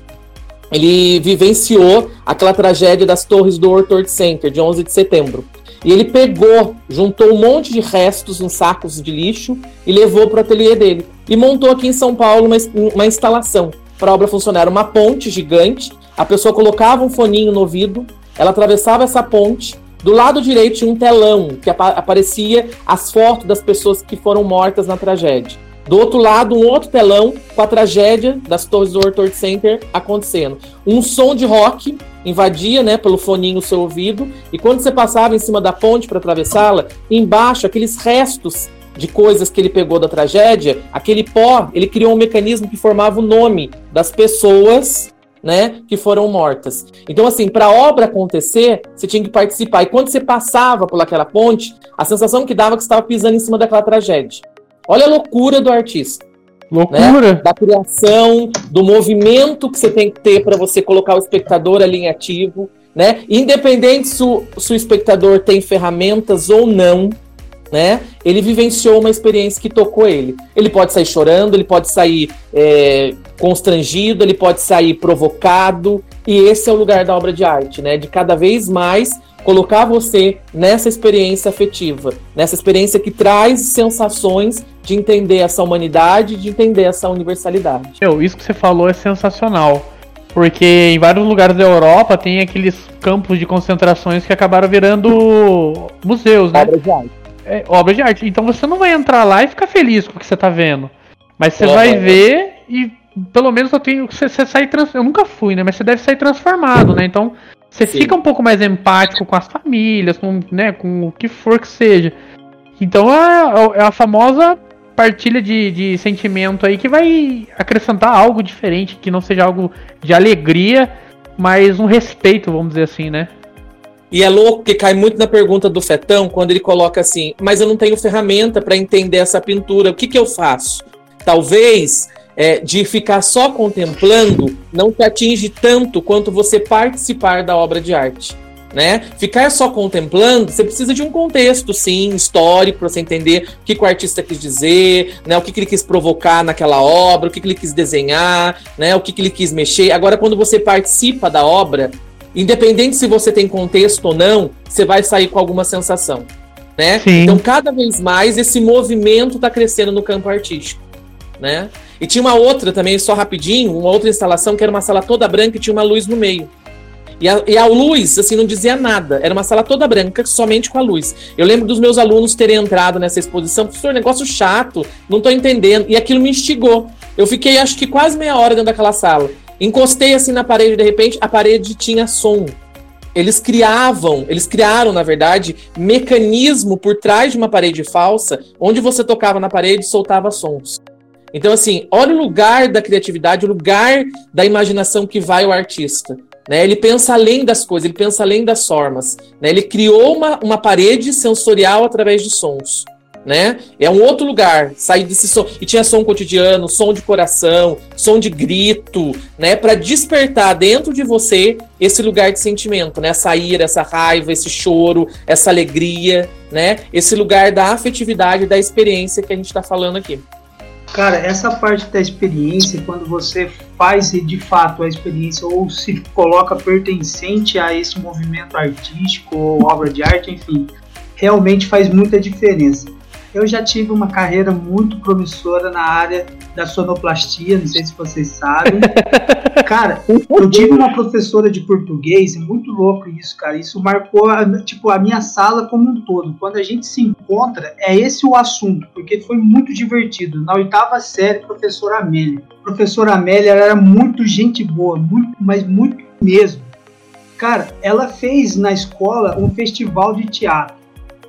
ele vivenciou aquela tragédia das torres do World Trade Center, de 11 de setembro. E ele pegou, juntou um monte de restos em sacos de lixo e levou para o ateliê dele. E montou aqui em São Paulo uma, uma instalação para a obra funcionar. Uma ponte gigante, a pessoa colocava um foninho no ouvido, ela atravessava essa ponte. Do lado direito tinha um telão que aparecia as fotos das pessoas que foram mortas na tragédia. Do outro lado, um outro telão com a tragédia das torres do World Trade Center acontecendo. Um som de rock invadia, né, pelo foninho o seu ouvido, e quando você passava em cima da ponte para atravessá-la, embaixo aqueles restos de coisas que ele pegou da tragédia, aquele pó, ele criou um mecanismo que formava o nome das pessoas né, que foram mortas. Então, assim, para a obra acontecer, você tinha que participar. E quando você passava por aquela ponte, a sensação que dava é que estava pisando em cima daquela tragédia. Olha a loucura do artista. Loucura! Né? Da criação, do movimento que você tem que ter para você colocar o espectador ali em ativo. Né? Independente se o, se o espectador tem ferramentas ou não, né? Ele vivenciou uma experiência que tocou ele. Ele pode sair chorando, ele pode sair é, constrangido, ele pode sair provocado, e esse é o lugar da obra de arte, né? De cada vez mais colocar você nessa experiência afetiva, nessa experiência que traz sensações de entender essa humanidade, de entender essa universalidade. Meu, isso que você falou é sensacional. Porque em vários lugares da Europa tem aqueles campos de concentrações que acabaram virando museus, né? Obra de arte é, obra de arte. Então você não vai entrar lá e ficar feliz com o que você tá vendo. Mas você vai ver e pelo menos eu tenho. Você, você sai trans, Eu nunca fui, né? Mas você deve sair transformado, né? Então você Sim. fica um pouco mais empático com as famílias, com, né, com o que for que seja. Então é, é a famosa partilha de, de sentimento aí que vai acrescentar algo diferente, que não seja algo de alegria, mas um respeito, vamos dizer assim, né? E é louco que cai muito na pergunta do Fetão quando ele coloca assim: mas eu não tenho ferramenta para entender essa pintura, o que, que eu faço? Talvez é, de ficar só contemplando não te atinge tanto quanto você participar da obra de arte. Né? Ficar só contemplando, você precisa de um contexto, sim, histórico, para você entender o que, que, o artista quis dizer, né? o que, que ele quis provocar naquela obra, o que, que ele quis desenhar, né? o que, que ele quis mexer. Agora, quando você participa da obra, Independente se você tem contexto ou não, você vai sair com alguma sensação. Né? Então, cada vez mais, esse movimento está crescendo no campo artístico. Né? E tinha uma outra também, só rapidinho, uma outra instalação que era uma sala toda branca e tinha uma luz no meio. E a, e a, luz, assim, não dizia nada. Era uma sala toda branca, somente com a luz. Eu lembro dos meus alunos terem entrado nessa exposição. Professor, negócio chato, não estou entendendo. E aquilo me instigou. Eu fiquei, acho que quase meia hora dentro daquela sala. Encostei assim na parede, de repente, a parede tinha som. Eles criavam, eles criaram, na verdade, mecanismo por trás de uma parede falsa, onde você tocava na parede e soltava sons. Então, assim, olha o lugar da criatividade, o lugar da imaginação que vai o artista. Né? Ele pensa além das coisas, ele pensa além das formas. Né? Ele criou uma, uma parede sensorial através de sons. Né? É um outro lugar, sair desse som. E tinha som cotidiano, som de coração, som de grito, né? Para despertar dentro de você esse lugar de sentimento, né? Essa ira, essa raiva, esse choro, essa alegria, né? Esse lugar da afetividade, da experiência que a gente está falando aqui. Cara, essa parte da experiência, quando você faz de fato a experiência ou se coloca pertencente a esse movimento artístico ou obra de arte, enfim, realmente faz muita diferença. Eu já tive uma carreira muito promissora na área da sonoplastia, não sei se vocês sabem. cara, eu tive uma professora de português, é muito louco isso, cara. Isso marcou tipo a minha sala como um todo. Quando a gente se encontra, é esse o assunto, porque foi muito divertido. Na oitava série, professora Amélia. Professora Amélia era muito gente boa, muito, mas muito mesmo. Cara, ela fez na escola um festival de teatro.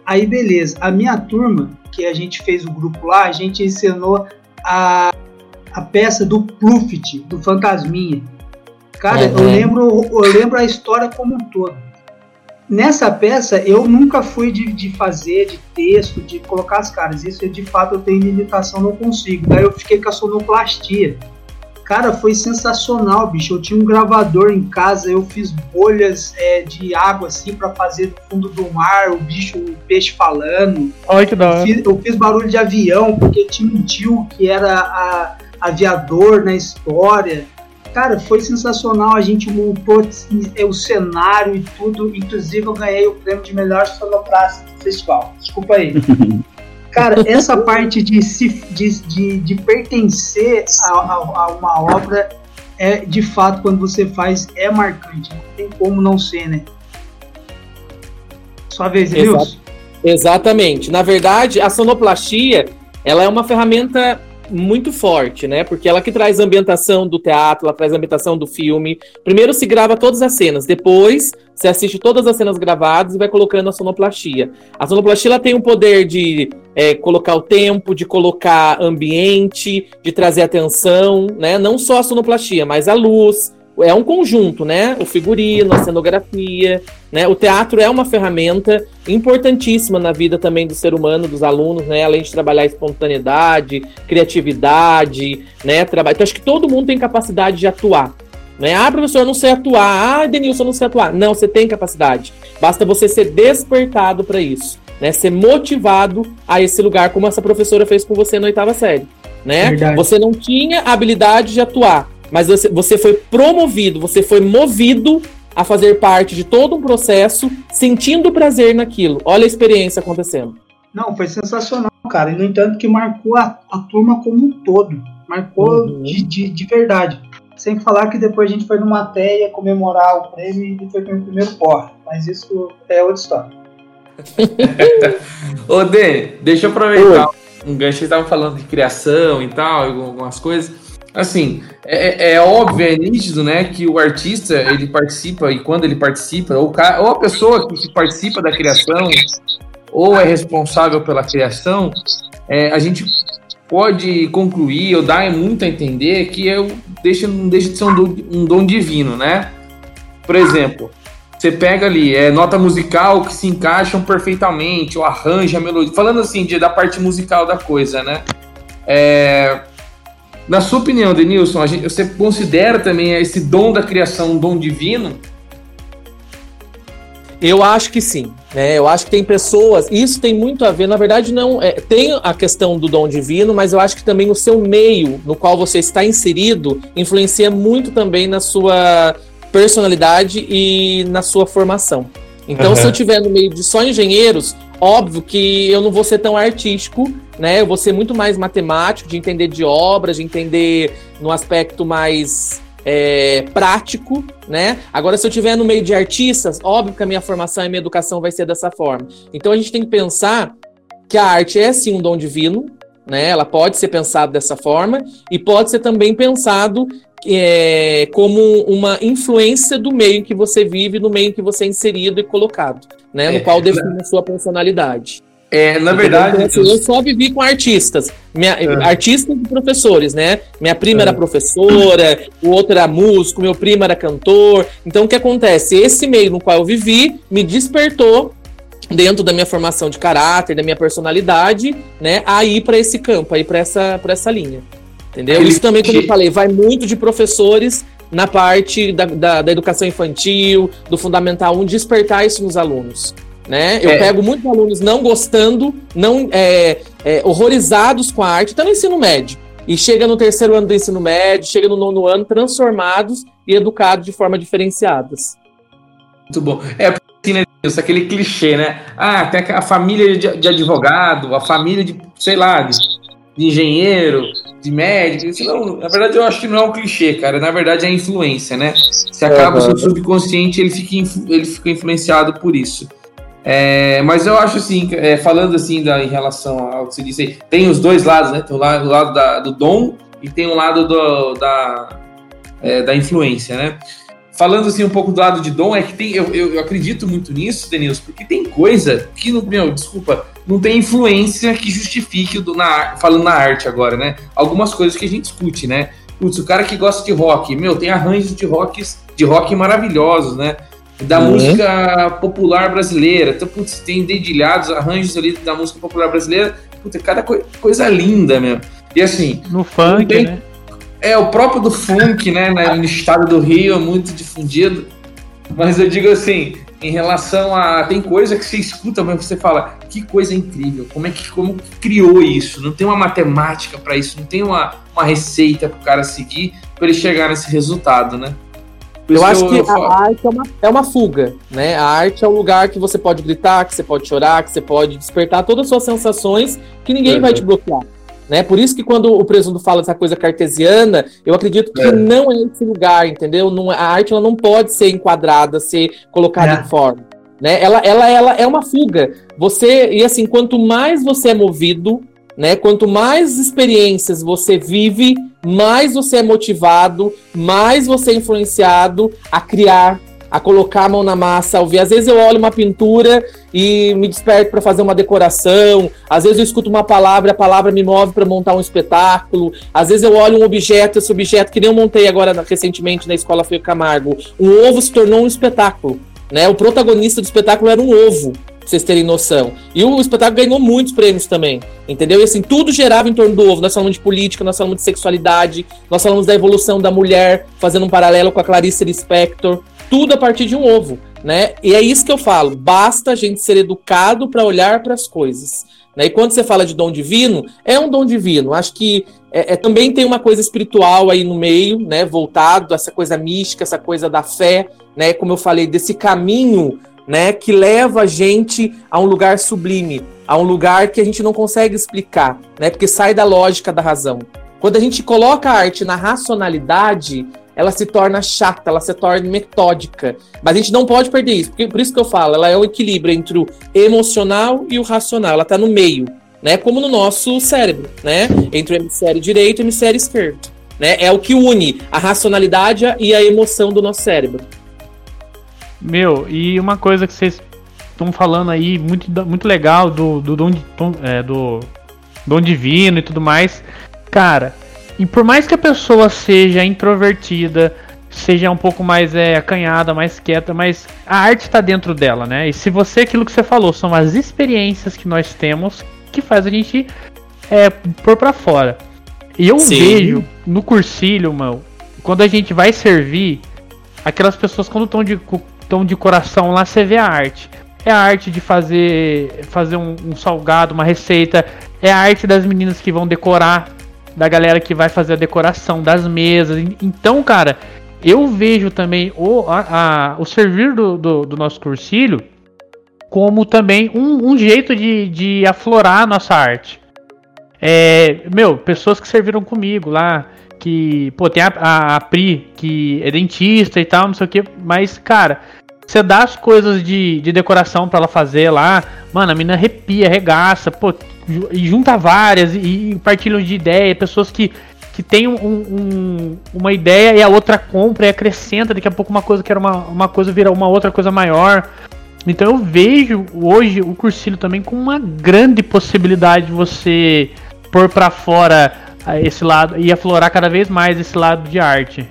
Aí beleza, a minha turma que a gente fez o grupo lá, a gente ensinou a, a peça do Pluft, do Fantasminha. Cara, uhum. eu, lembro, eu lembro a história como um todo. Nessa peça, eu nunca fui de, de fazer, de texto, de colocar as caras. Isso, de fato, eu tenho limitação, não consigo. Daí eu fiquei com a sonoplastia. Cara, foi sensacional, bicho. Eu tinha um gravador em casa, eu fiz bolhas é, de água assim para fazer no fundo do mar, o bicho, o peixe falando. Olha que da hora. Eu fiz, eu fiz barulho de avião, porque tinha um tio que era a, aviador na história. Cara, foi sensacional. A gente montou assim, é, o cenário e tudo. Inclusive, eu ganhei o prêmio de melhor sonoplasta do festival. Desculpa aí. Cara, essa parte de, se, de, de, de pertencer a, a, a, uma obra é de fato quando você faz é marcante. Não tem como não ser, né? Sua vez, Exa Exatamente. Na verdade, a sonoplastia ela é uma ferramenta muito forte, né? Porque ela que traz a ambientação do teatro, ela traz a ambientação do filme. Primeiro se grava todas as cenas, depois você assiste todas as cenas gravadas e vai colocando a sonoplastia. A sonoplastia ela tem o poder de é, colocar o tempo, de colocar ambiente, de trazer atenção, né? Não só a sonoplastia, mas a luz, é um conjunto, né? O figurino, a cenografia, né? O teatro é uma ferramenta importantíssima na vida também do ser humano, dos alunos, né? Além de trabalhar espontaneidade, criatividade, né? Trabalho. Então acho que todo mundo tem capacidade de atuar. Né? Ah, professor, eu não sei atuar. Ah, Denilson, eu não sei atuar. Não, você tem capacidade. Basta você ser despertado para isso, né? Ser motivado a esse lugar, como essa professora fez com você na oitava série, né? Verdade. Você não tinha habilidade de atuar, mas você, você foi promovido, você foi movido a fazer parte de todo um processo, sentindo prazer naquilo. Olha a experiência acontecendo. Não, foi sensacional, cara. E, no entanto, que marcou a, a turma como um todo. Marcou uhum. de, de, de, verdade. Sem falar que depois a gente foi numa teia comemorar o prêmio e foi o primeiro porra. Mas isso é outra história. Ô, Dê, deixa eu aproveitar Oi. um gancho. Vocês estavam falando de criação e tal, algumas coisas. Assim, é, é, é, óbvio, é nítido, né, que o artista, ele participa, e quando ele participa, ou, ou a pessoa que participa da criação, ou é responsável pela criação, é, a gente pode concluir, ou dar muito a entender, que é, deixa, não deixa de ser um dom, um dom divino, né? Por exemplo, você pega ali, é nota musical que se encaixam perfeitamente, ou arranja a melodia, falando assim, de, da parte musical da coisa, né? É, na sua opinião, Denilson, gente, você considera também esse dom da criação um dom divino? Eu acho que sim. Né? Eu acho que tem pessoas. Isso tem muito a ver, na verdade, não. É, tem a questão do dom divino, mas eu acho que também o seu meio no qual você está inserido influencia muito também na sua personalidade e na sua formação. Então, uhum. se eu tiver no meio de só engenheiros, óbvio que eu não vou ser tão artístico né? Eu vou ser muito mais matemático, de entender de obras, de entender no aspecto mais é, prático, né? Agora, se eu estiver no meio de artistas, óbvio que a minha formação e minha educação vai ser dessa forma. Então, a gente tem que pensar que a arte é sim um dom divino, né? Ela pode ser pensada dessa forma e pode ser também pensado é, como uma influência do meio em que você vive, no meio em que você é inserido e colocado, né? No é, qual define a sua personalidade. É, na verdade. Então, assim, eu só vivi com artistas. Minha, é. Artistas e professores, né? Minha prima é. era professora, o outro era músico, meu primo era cantor. Então, o que acontece? Esse meio no qual eu vivi me despertou dentro da minha formação de caráter, da minha personalidade, né, a ir para esse campo, a ir para essa, essa linha. Entendeu? Isso também, como eu falei, vai muito de professores na parte da, da, da, educação infantil, do Fundamental 1, despertar isso nos alunos. Né? Eu é. pego muitos alunos não gostando, não é, é, horrorizados com a arte, até no ensino médio. E chega no terceiro ano do ensino médio, chega no nono ano, transformados e educados de forma diferenciadas. Muito bom. É assim, né, isso, aquele clichê, né? Ah, tem a família de, de advogado, a família de, sei lá, de, de engenheiro, de médico. Isso não, na verdade, eu acho que não é um clichê, cara. Na verdade, é influência, né? Se acaba uhum. o seu subconsciente, ele fica, ele fica influenciado por isso. É, mas eu acho assim, é, falando assim da, em relação ao que você disse tem os dois lados, né? Tem o lado, o lado da, do dom e tem o lado do, da, é, da influência, né? Falando assim um pouco do lado de dom, é que tem, eu, eu, eu acredito muito nisso, Denilson, porque tem coisa que, no, meu, desculpa, não tem influência que justifique, do, na, falando na arte agora, né? Algumas coisas que a gente discute, né? Putz, o cara que gosta de rock, meu, tem arranjos de rock, de rock maravilhosos, né? Da uhum. música popular brasileira. Então, putz, tem dedilhados, arranjos ali da música popular brasileira. Puta, cada co coisa linda, meu. E assim. No funk, tem... né? É, o próprio do funk, né? No estado do Rio é muito difundido. Mas eu digo assim, em relação a. Tem coisa que você escuta, mas você fala, que coisa incrível, como é que como criou isso? Não tem uma matemática para isso, não tem uma, uma receita para o cara seguir para ele chegar nesse resultado, né? Eu acho que, eu, a arte é uma, é uma fuga, né? A arte é um lugar que você pode gritar, que você pode chorar, que você pode despertar todas as suas sensações, que ninguém vai te bloquear. Né? Por isso que quando o presunto fala dessa coisa cartesiana, eu acredito que é. não é esse lugar, entendeu? Não, a arte ela não pode ser enquadrada, ser colocada é. em forma. Né? Ela, ela, ela é uma fuga. Você e assim, quanto mais você é movido, né? Quanto mais experiências você vive, mais você é motivado, mais você é influenciado a criar, a colocar a mão na massa, a ouvir. Às vezes eu olho uma pintura e me desperto para fazer uma decoração, às vezes eu escuto uma palavra, a palavra me move para montar um espetáculo, às vezes eu olho um objeto, esse objeto que nem eu montei agora recentemente na escola Fio Camargo, um ovo se tornou um espetáculo. Né? O protagonista do espetáculo era um ovo pra vocês terem noção. E o espetáculo ganhou muitos prêmios também, entendeu? E assim, tudo gerava em torno do ovo. Nós falamos de política, nós falamos de sexualidade, nós falamos da evolução da mulher, fazendo um paralelo com a Clarice Lispector, tudo a partir de um ovo, né? E é isso que eu falo, basta a gente ser educado para olhar para as coisas. Né? E quando você fala de dom divino, é um dom divino. Acho que é, é, também tem uma coisa espiritual aí no meio, né? Voltado, essa coisa mística, essa coisa da fé, né? Como eu falei, desse caminho né, que leva a gente a um lugar sublime, a um lugar que a gente não consegue explicar, né, porque sai da lógica da razão. Quando a gente coloca a arte na racionalidade, ela se torna chata, ela se torna metódica. Mas a gente não pode perder isso, porque por isso que eu falo, ela é o equilíbrio entre o emocional e o racional, ela está no meio, né, como no nosso cérebro, né, entre o hemisfério direito e o hemisfério esquerdo. Né, é o que une a racionalidade e a emoção do nosso cérebro. Meu, e uma coisa que vocês estão falando aí, muito, muito legal, do, do, dom, é, do dom divino e tudo mais. Cara, e por mais que a pessoa seja introvertida, seja um pouco mais é, acanhada, mais quieta, mas a arte está dentro dela, né? E se você, aquilo que você falou, são as experiências que nós temos que faz a gente é, pôr pra fora. E eu Sim. vejo no cursilho, mano, quando a gente vai servir, aquelas pessoas quando estão de então, de coração lá você vê a arte. É a arte de fazer fazer um, um, salgado, uma receita. É a arte das meninas que vão decorar, da galera que vai fazer a decoração das mesas. Então, cara, eu vejo também o, a, a, o servir do, do, do, nosso cursilho como também um, um jeito de, de aflorar a nossa arte. É, meu, pessoas que serviram comigo lá, que, pô, tem a, a, a, Pri, que é dentista e tal, não sei o que, mas, cara, você dá as coisas de, de decoração para ela fazer lá, mano, a menina arrepia, regaça, pô, e junta várias e, e partilham de ideia, pessoas que, que tem um, um, uma ideia e a outra compra e acrescenta, daqui a pouco uma coisa que era uma, uma coisa vira uma outra coisa maior. Então eu vejo hoje o cursilho também com uma grande possibilidade de você pôr para fora esse lado e aflorar cada vez mais esse lado de arte.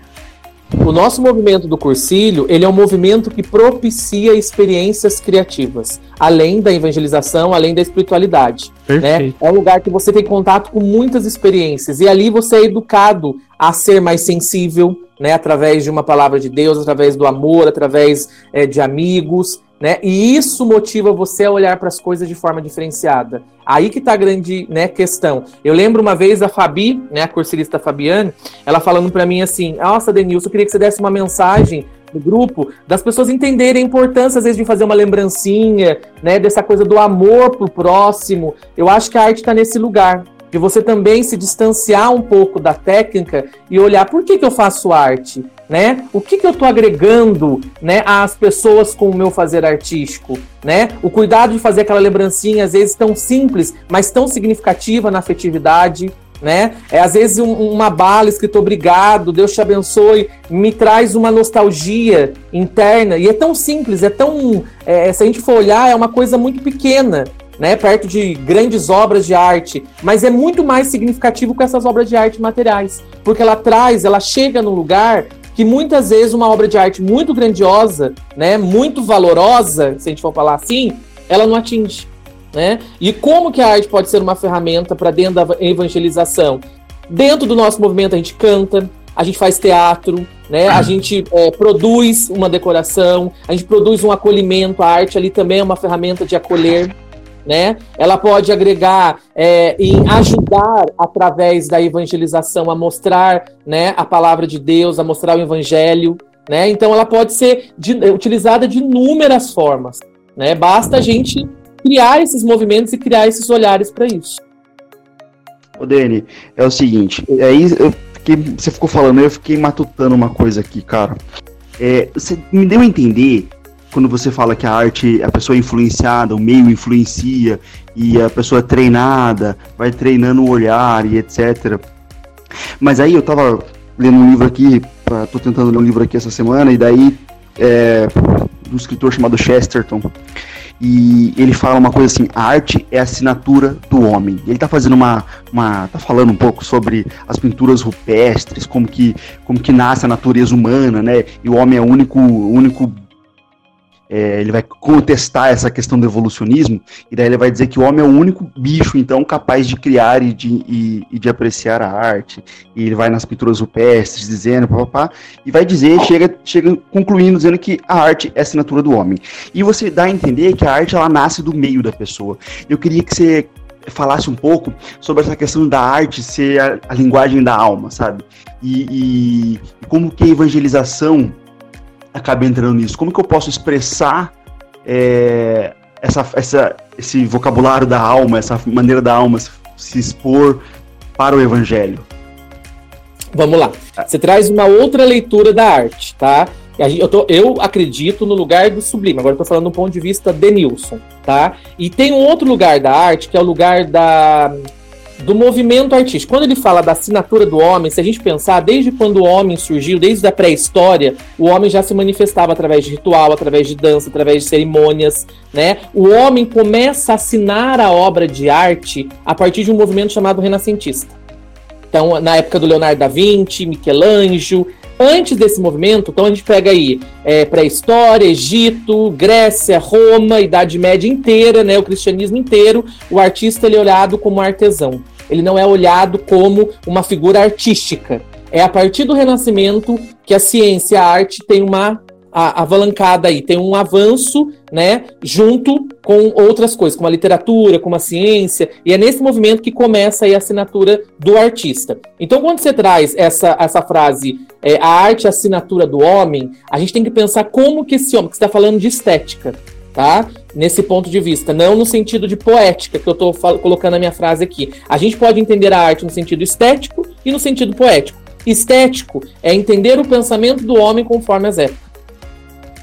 O nosso movimento do cursilho, ele é um movimento que propicia experiências criativas, além da evangelização, além da espiritualidade. Né? É um lugar que você tem contato com muitas experiências e ali você é educado a ser mais sensível, né, através de uma palavra de Deus, através do amor, através é, de amigos, né? E isso motiva você a olhar para as coisas de forma diferenciada. Aí que está a grande né, questão. Eu lembro uma vez a Fabi, né, a cursilista Fabiane, ela falando para mim assim: Nossa, Denilson, eu queria que você desse uma mensagem no grupo, das pessoas entenderem a importância, às vezes, de fazer uma lembrancinha, né, dessa coisa do amor pro próximo. Eu acho que a arte está nesse lugar de você também se distanciar um pouco da técnica e olhar por que, que eu faço arte, né? O que, que eu estou agregando, né, às pessoas com o meu fazer artístico, né? O cuidado de fazer aquela lembrancinha, às vezes tão simples, mas tão significativa na afetividade, né? É às vezes um, uma bala escrito obrigado, Deus te abençoe, me traz uma nostalgia interna e é tão simples, é tão, é, se a gente for olhar, é uma coisa muito pequena, né, perto de grandes obras de arte, mas é muito mais significativo com essas obras de arte materiais, porque ela traz, ela chega num lugar que muitas vezes uma obra de arte muito grandiosa, né, muito valorosa, se a gente for falar assim, ela não atinge, né? E como que a arte pode ser uma ferramenta para dentro da evangelização? Dentro do nosso movimento a gente canta, a gente faz teatro, né? A gente é, produz uma decoração, a gente produz um acolhimento, a arte ali também é uma ferramenta de acolher né? Ela pode agregar é, em ajudar através da evangelização a mostrar, né, a palavra de Deus, a mostrar o evangelho, né? Então ela pode ser de, utilizada de inúmeras formas, né? Basta a gente criar esses movimentos e criar esses olhares para isso. Ô Dani, é o seguinte, aí eu fiquei, você ficou falando, eu fiquei matutando uma coisa aqui, cara. É, você me deu a entender quando você fala que a arte, a pessoa é influenciada, o meio influencia, e a pessoa é treinada, vai treinando o olhar e etc. Mas aí eu tava lendo um livro aqui, pra, tô tentando ler um livro aqui essa semana, e daí é, um escritor chamado Chesterton, e ele fala uma coisa assim, a arte é a assinatura do homem. Ele está fazendo uma, uma, tá falando um pouco sobre as pinturas rupestres, como que, como que nasce a natureza humana, né? E o homem é o único, único é, ele vai contestar essa questão do evolucionismo, e daí ele vai dizer que o homem é o único bicho, então, capaz de criar e de, e, e de apreciar a arte. E ele vai nas pinturas rupestres, dizendo, papá, e vai dizer, chega, chega concluindo, dizendo que a arte é a assinatura do homem. E você dá a entender que a arte, ela nasce do meio da pessoa. Eu queria que você falasse um pouco sobre essa questão da arte ser a, a linguagem da alma, sabe? E, e, como que a evangelização acaba entrando nisso? Como que eu posso expressar é, essa, essa, esse vocabulário da alma, essa maneira da alma se expor para o evangelho? Vamos lá. Você traz uma outra leitura da arte, tá? Eu, tô, eu acredito no lugar do sublime. Agora eu tô falando do ponto de vista de Nilson, tá? E tem um outro lugar da arte, que é o lugar da do movimento artístico. Quando ele fala da assinatura do homem, se a gente pensar, desde quando o homem surgiu, desde a pré-história, o homem já se manifestava através de ritual, através de dança, através de cerimônias, né? O homem começa a assinar a obra de arte a partir de um movimento chamado renascentista. Então, na época do Leonardo da Vinci, Michelangelo, antes desse movimento, então a gente pega aí é, pré-história, Egito, Grécia, Roma, Idade Média inteira, né, o cristianismo inteiro, o artista ele é olhado como artesão ele não é olhado como uma figura artística. É a partir do Renascimento que a ciência, a arte tem uma avalancada aí, tem um avanço, né, junto com outras coisas, como a literatura, como a ciência, e é nesse movimento que começa aí a assinatura do artista. Então, quando você traz essa, essa frase, é, a arte é a assinatura do homem, a gente tem que pensar como que esse homem, que está falando de estética, tá? Nesse ponto de vista, não no sentido de poética, que eu estou colocando a minha frase aqui. A gente pode entender a arte no sentido estético e no sentido poético. Estético é entender o pensamento do homem conforme as épocas.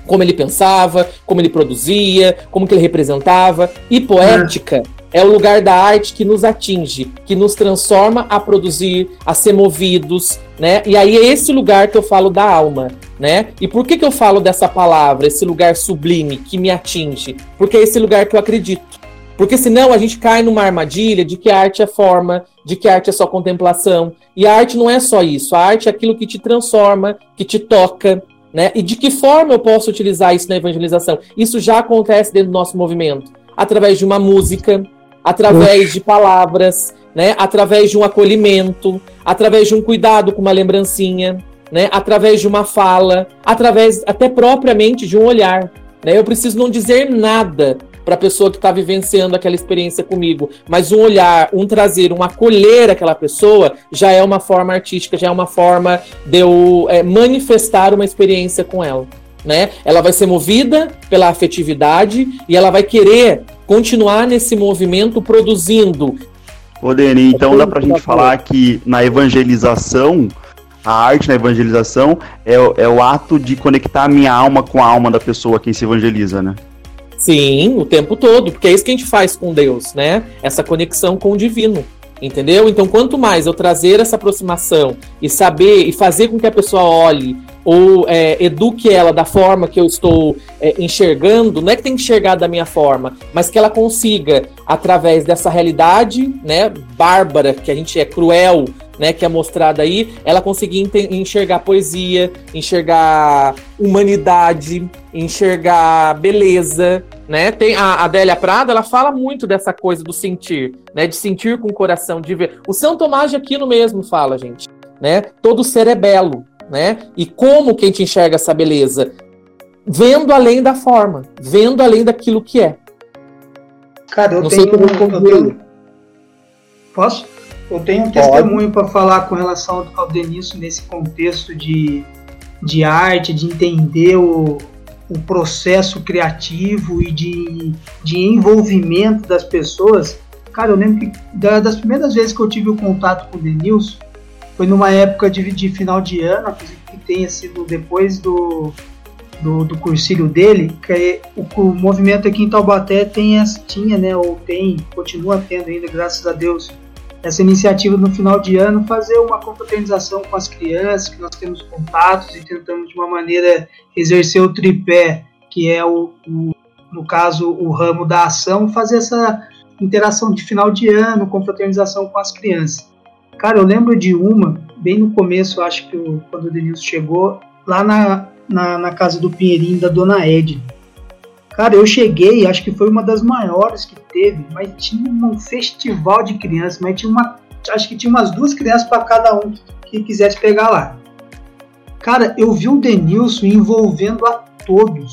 Como ele pensava, como ele produzia, como que ele representava. E poética é o lugar da arte que nos atinge, que nos transforma a produzir, a ser movidos, né? E aí é esse lugar que eu falo da alma, né? E por que, que eu falo dessa palavra, esse lugar sublime que me atinge? Porque é esse lugar que eu acredito. Porque senão a gente cai numa armadilha de que a arte é forma, de que a arte é só contemplação. E a arte não é só isso. A arte é aquilo que te transforma, que te toca, né? E de que forma eu posso utilizar isso na evangelização? Isso já acontece dentro do nosso movimento. Através de uma música, através de palavras, né? através de um acolhimento, através de um cuidado com uma lembrancinha, né? através de uma fala, através até propriamente de um olhar. Né? Eu preciso não dizer nada para a pessoa que está vivenciando aquela experiência comigo, mas um olhar, um trazer, um acolher aquela pessoa já é uma forma artística, já é uma forma de eu é, manifestar uma experiência com ela. Né? Ela vai ser movida pela afetividade e ela vai querer continuar nesse movimento produzindo. Ô, Deni, então dá pra gente falar que na evangelização, a arte na evangelização é, é o ato de conectar a minha alma com a alma da pessoa quem se evangeliza, né? Sim, o tempo todo, porque é isso que a gente faz com Deus, né? Essa conexão com o divino. Entendeu? Então, quanto mais eu trazer essa aproximação e saber e fazer com que a pessoa olhe ou é, eduque ela da forma que eu estou é, enxergando, não é que tem que enxergar da minha forma, mas que ela consiga, através dessa realidade, né, bárbara, que a gente é cruel, né, que é mostrada aí, ela conseguir enxergar poesia, enxergar humanidade, enxergar beleza, né? Tem a Adélia Prada, ela fala muito dessa coisa do sentir, né, de sentir com o coração, de ver. O São Tomás de Aquino mesmo fala, gente, né? Todo ser é belo, né? E como que a gente enxerga essa beleza? Vendo além da forma, vendo além daquilo que é. Cara, eu, tenho, eu tenho, Posso? Eu tenho um testemunho para falar com relação ao Denício nesse contexto de, de arte, de entender o, o processo criativo e de, de envolvimento das pessoas. Cara, eu lembro que das primeiras vezes que eu tive o contato com o Denilson foi numa época de, de final de ano, acredito que tenha sido depois do, do, do cursilho dele, que é, o, o, movimento aqui em Taubaté tem, tinha, né, ou tem, continua tendo ainda, graças a Deus, essa iniciativa no final de ano, fazer uma confraternização com as crianças, que nós temos contatos e tentamos de uma maneira exercer o tripé, que é o, o no caso o ramo da ação, fazer essa interação de final de ano, confraternização com as crianças. Cara, eu lembro de uma, bem no começo, acho que eu, quando o Denilson chegou, lá na, na, na casa do Pinheirinho da Dona Ed. Cara, eu cheguei, acho que foi uma das maiores que teve, mas tinha um festival de crianças, mas tinha uma, acho que tinha umas duas crianças para cada um que, que quisesse pegar lá. Cara, eu vi o Denilson envolvendo a todos,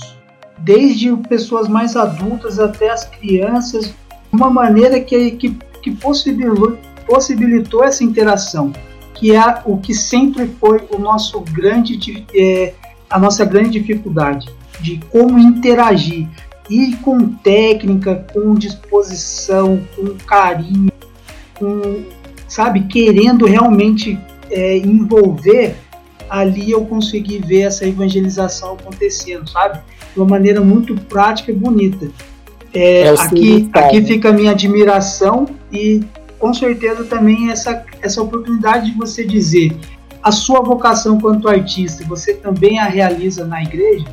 desde pessoas mais adultas até as crianças, de uma maneira que, que, que possibilitou, possibilitou essa interação, que é o que sempre foi o nosso grande, é, a nossa grande dificuldade de como interagir e com técnica, com disposição, com carinho, com, sabe, querendo realmente é, envolver, ali eu consegui ver essa evangelização acontecendo, sabe? De uma maneira muito prática e bonita. É, é aqui, aqui fica a minha admiração e com certeza também essa, essa oportunidade de você dizer a sua vocação quanto artista, você também a realiza na igreja?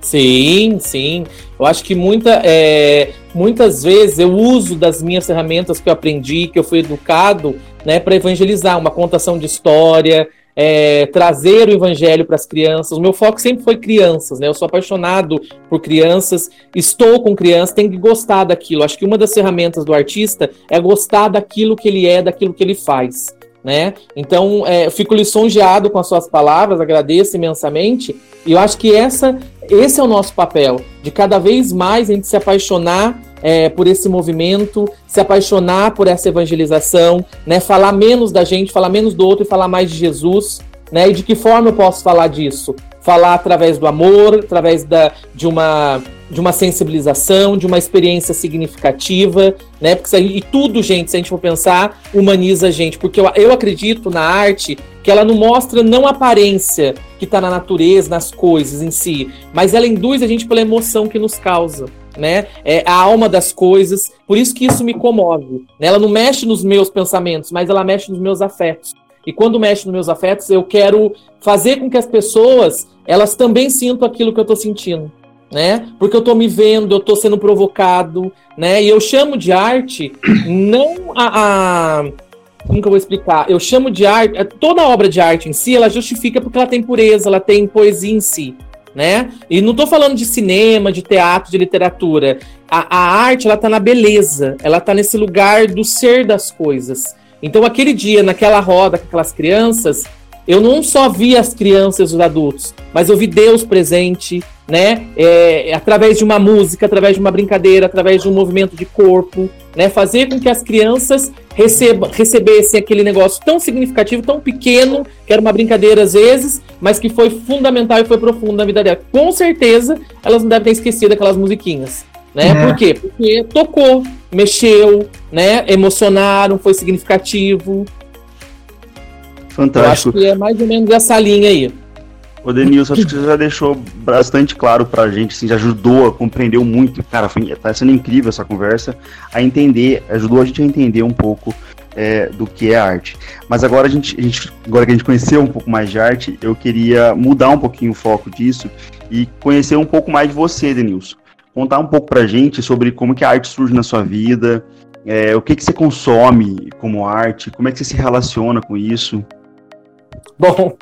Sim, sim. Eu acho que muita, é, muitas vezes eu uso das minhas ferramentas que eu aprendi, que eu fui educado, né, para evangelizar, uma contação de história, é, trazer o evangelho para as crianças. O meu foco sempre foi crianças, né? Eu sou apaixonado por crianças, estou com crianças, tenho que gostar daquilo. Acho que uma das ferramentas do artista é gostar daquilo que ele é, daquilo que ele faz. Né? Então, é, fico lisonjeado com as suas palavras, agradeço imensamente, e eu acho que essa, esse é o nosso papel, de cada vez mais a gente se apaixonar é, por esse movimento, se apaixonar por essa evangelização, né? falar menos da gente, falar menos do outro e falar mais de Jesus. Né? E de que forma eu posso falar disso? Falar através do amor, através da, de uma de uma sensibilização, de uma experiência significativa, né? Porque e tudo, gente, se a gente for pensar, humaniza a gente, porque eu, eu acredito na arte que ela não mostra não a aparência que está na natureza, nas coisas em si, mas ela induz a gente pela emoção que nos causa. Né? É a alma das coisas, por isso que isso me comove. Né? Ela não mexe nos meus pensamentos, mas ela mexe nos meus afetos. E quando mexe nos meus afetos, eu quero fazer com que as pessoas elas também sintam aquilo que eu estou sentindo né? Porque eu tô me vendo, eu tô sendo provocado, né? E eu chamo de arte não a, a como que eu vou explicar? Eu chamo de arte, é, toda obra de arte em si, ela justifica porque ela tem pureza, ela tem poesia em si, né? E não tô falando de cinema, de teatro, de literatura. A, a arte, ela tá na beleza, ela tá nesse lugar do ser das coisas. Então, aquele dia, naquela roda com aquelas crianças, eu não só vi as crianças e os adultos, mas eu vi Deus presente, né? É, através de uma música, através de uma brincadeira, através de um movimento de corpo, né? Fazer com que as crianças receba, recebessem aquele negócio tão significativo, tão pequeno, que era uma brincadeira às vezes, mas que foi fundamental e foi profundo na vida dela. Com certeza, elas não devem ter esquecido aquelas musiquinhas. Né? É. Por quê? Porque tocou, mexeu, né? Emocionaram, foi significativo. Fantástico. Eu acho que é mais ou menos essa linha aí. Ô Denilson, acho que você já deixou bastante claro pra gente, assim, já ajudou, compreendeu muito. Cara, foi, tá sendo incrível essa conversa, a entender, ajudou a gente a entender um pouco é, do que é arte. Mas agora a gente, a gente, agora que a gente conheceu um pouco mais de arte, eu queria mudar um pouquinho o foco disso e conhecer um pouco mais de você, Denilson. Contar um pouco pra gente sobre como que a arte surge na sua vida, é, o que, que você consome como arte, como é que você se relaciona com isso. Bom,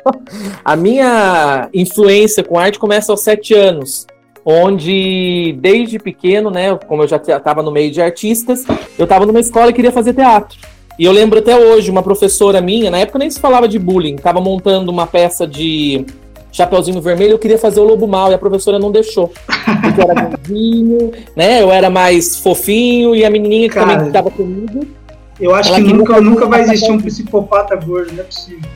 a minha influência com arte começa aos sete anos, onde desde pequeno, né, como eu já estava no meio de artistas, eu estava numa escola e queria fazer teatro. E eu lembro até hoje, uma professora minha, na época nem se falava de bullying, estava montando uma peça de Chapeuzinho Vermelho, eu queria fazer o Lobo Mal e a professora não deixou. Porque eu era gordinho, né? Eu era mais fofinho e a menininha que Cara, também estava comigo. Eu acho que nunca, nunca vai existir um psicopata gordo, não é possível.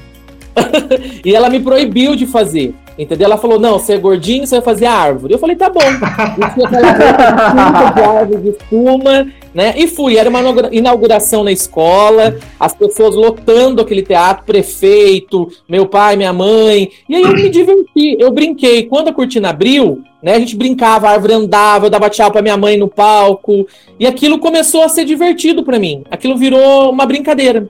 e ela me proibiu de fazer. Entendeu? Ela falou: não, você é gordinho, você vai fazer a árvore. Eu falei: tá bom. Aquela de árvore de espuma, né? E fui. Era uma inauguração na escola, as pessoas lotando aquele teatro, prefeito, meu pai, minha mãe. E aí eu me diverti, eu brinquei. Quando a cortina abriu, né? A gente brincava, a árvore andava, eu dava tchau pra minha mãe no palco. E aquilo começou a ser divertido para mim. Aquilo virou uma brincadeira.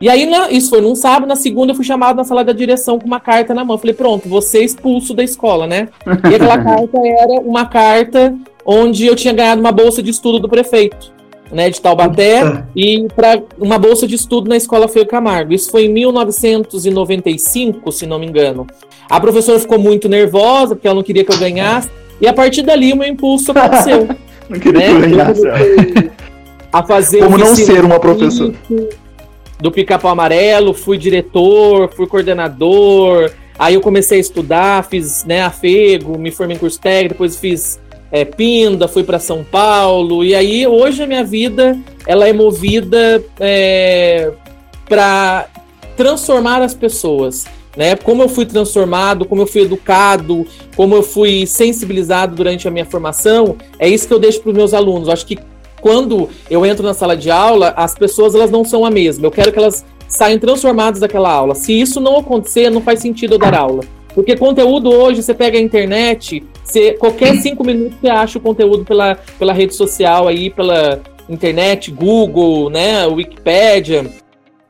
E aí, na, isso foi num sábado, na segunda eu fui chamado na sala da direção com uma carta na mão. falei, pronto, você é expulso da escola, né? E aquela carta era uma carta onde eu tinha ganhado uma bolsa de estudo do prefeito, né, de Taubaté, e para uma bolsa de estudo na escola Feio Camargo. Isso foi em 1995, se não me engano. A professora ficou muito nervosa, porque ela não queria que eu ganhasse, e a partir dali o meu impulso aconteceu. não queria né? que eu né? ganhasse. A fazer Como não ser uma professora do Pica-Pau Amarelo, fui diretor, fui coordenador. Aí eu comecei a estudar, fiz né, afego, me formei em curso técnico, depois fiz é, Pinda, fui para São Paulo. E aí hoje a minha vida ela é movida é, para transformar as pessoas. Né? Como eu fui transformado, como eu fui educado, como eu fui sensibilizado durante a minha formação, é isso que eu deixo para os meus alunos. Eu acho que quando eu entro na sala de aula, as pessoas elas não são a mesma. Eu quero que elas saiam transformadas daquela aula. Se isso não acontecer, não faz sentido eu dar aula. Porque conteúdo hoje, você pega a internet, você, qualquer cinco minutos você acha o conteúdo pela, pela rede social aí, pela internet, Google, né, Wikipédia.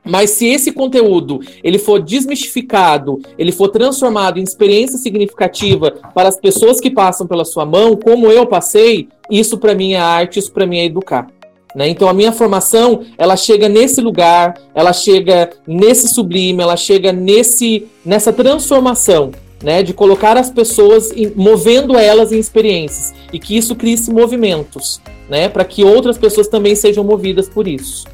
Mas se esse conteúdo ele for desmistificado, ele for transformado em experiência significativa para as pessoas que passam pela sua mão, como eu passei, isso para mim é arte, isso para mim é educar. Né? Então a minha formação ela chega nesse lugar, ela chega nesse sublime, ela chega nesse nessa transformação, né? De colocar as pessoas em, movendo elas em experiências e que isso crie movimentos, né? Para que outras pessoas também sejam movidas por isso.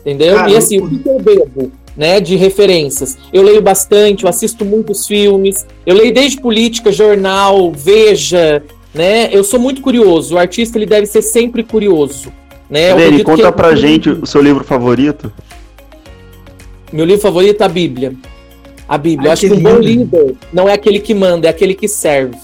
Entendeu? Caramba. E assim, o que eu bebo? Né, de referências. Eu leio bastante, eu assisto muitos filmes, eu leio desde política, jornal, veja, né? Eu sou muito curioso. O artista ele deve ser sempre curioso, né? Dani, conta pra é... gente o seu livro favorito. Meu livro favorito é a Bíblia. A Bíblia. Ai, eu acho que, que um bom líder não é aquele que manda, é aquele que serve.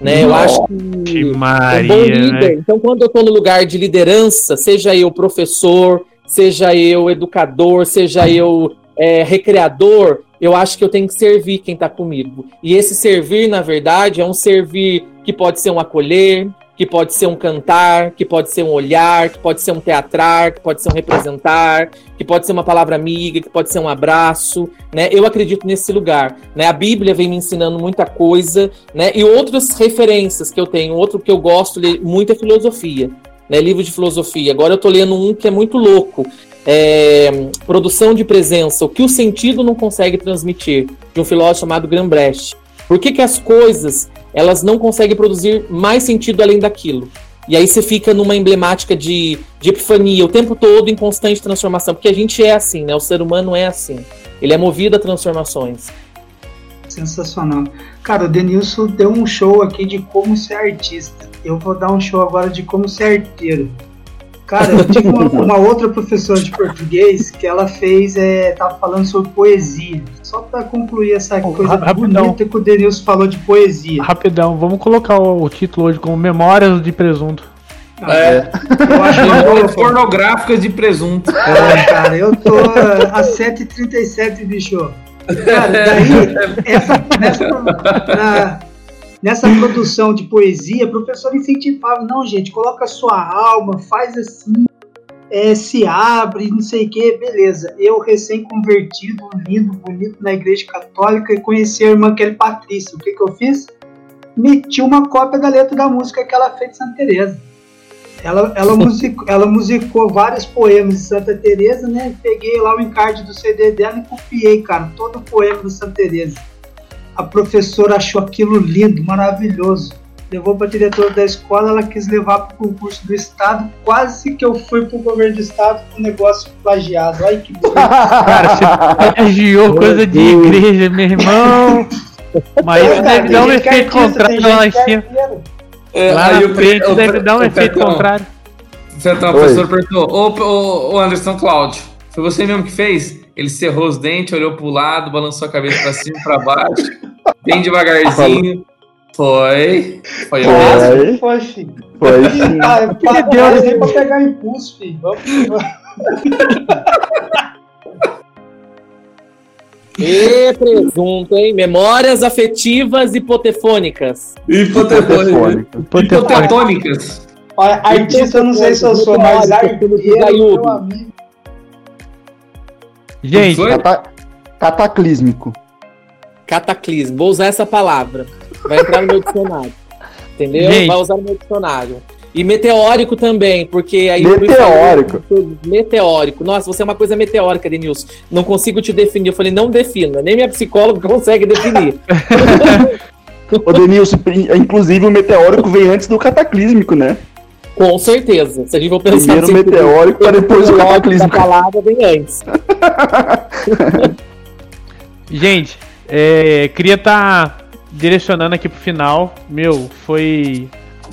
Né? Eu acho que Maria, um bom líder. Né? Então, quando eu estou no lugar de liderança, seja eu professor, seja eu educador, seja eu é, recreador, eu acho que eu tenho que servir quem está comigo. E esse servir, na verdade, é um servir que pode ser um acolher, que pode ser um cantar, que pode ser um olhar, que pode ser um teatrar, que pode ser um representar, que pode ser uma palavra amiga, que pode ser um abraço, né? Eu acredito nesse lugar, né? A Bíblia vem me ensinando muita coisa, né? E outras referências que eu tenho, outro que eu gosto muito é filosofia, né? Livro de filosofia. Agora eu tô lendo um que é muito louco, é, produção de presença, o que o sentido não consegue transmitir, de um filósofo chamado Grambrecht. Por que, que as coisas elas não conseguem produzir mais sentido além daquilo? E aí você fica numa emblemática de, de epifania o tempo todo em constante transformação, porque a gente é assim, né? O ser humano é assim. Ele é movido a transformações. Sensacional. Cara, o Denilson deu um show aqui de como ser artista. Eu vou dar um show agora de como ser arteiro. Cara, eu tive uma, uma, outra professora de português que ela fez, é, tava falando sobre poesia. Só para concluir essa oh, coisa rapidão. bonita que o Denilson falou de poesia. Rapidão, vamos colocar o, o título hoje como Memórias de Presunto. Ah, é. Eu acho Memórias pornográficas de presunto. É, cara, eu tô a 7h37, bicho. Cara, daí, essa, nessa, na, nessa produção de poesia, o professor incentivava, não, gente, coloca a sua alma, faz assim, é, se abre, não sei o que, beleza. Eu, recém-convertido, lindo, bonito na igreja católica, e conheci a irmã Kelly Patrícia. O que, que eu fiz? Meti uma cópia da letra da música que ela fez de Santa Teresa. Ela, ela, musicou, ela musicou vários poemas de Santa Teresa, né? Peguei lá o encarte do CD dela e copiei, cara, todo o poema de Santa Teresa a professora achou aquilo lindo, maravilhoso. Levou para a diretora da escola, ela quis levar para o concurso do estado. Quase que eu fui para o governo do estado com o negócio plagiado. Ai que bonito. Cara, você plagiou coisa de igreja, meu irmão. Mas isso deve dar um efeito contrário lá em cima. É, lá na frente deve dar um efeito contrário. Então, o professor perguntou: Ô, ô, ô Anderson Cláudio, foi você mesmo que fez? Ele cerrou os dentes, olhou pro lado, balançou a cabeça para cima e pra baixo, bem devagarzinho. Foi. Foi eu mesmo. Foi, filho. Foi sim. Ah, que Deus, nem pra pegar impulso, filho. Vamos. E presunto, hein? Memórias afetivas hipotefônicas. Hipotefônicas. Hipotefônicas. Olha, artista eu não sei se eu sou, mas arteiro, meu amigo. Gente, Cata cataclísmico. Cataclismo, vou usar essa palavra. Vai entrar no meu dicionário. Entendeu? Gente. Vai usar no meu dicionário. E meteórico também, porque aí. Meteórico. meteórico. Nossa, você é uma coisa meteórica, Denilson. Não consigo te definir. Eu falei, não defina. Nem minha psicóloga consegue definir. Ô, Denilson, inclusive o meteórico vem antes do cataclísmico, né? Com certeza. Se a gente for pensar Primeiro assim, meteórico para depois o cataclismo. A palavra vem antes. gente, é, queria estar tá direcionando aqui pro final. Meu, foi.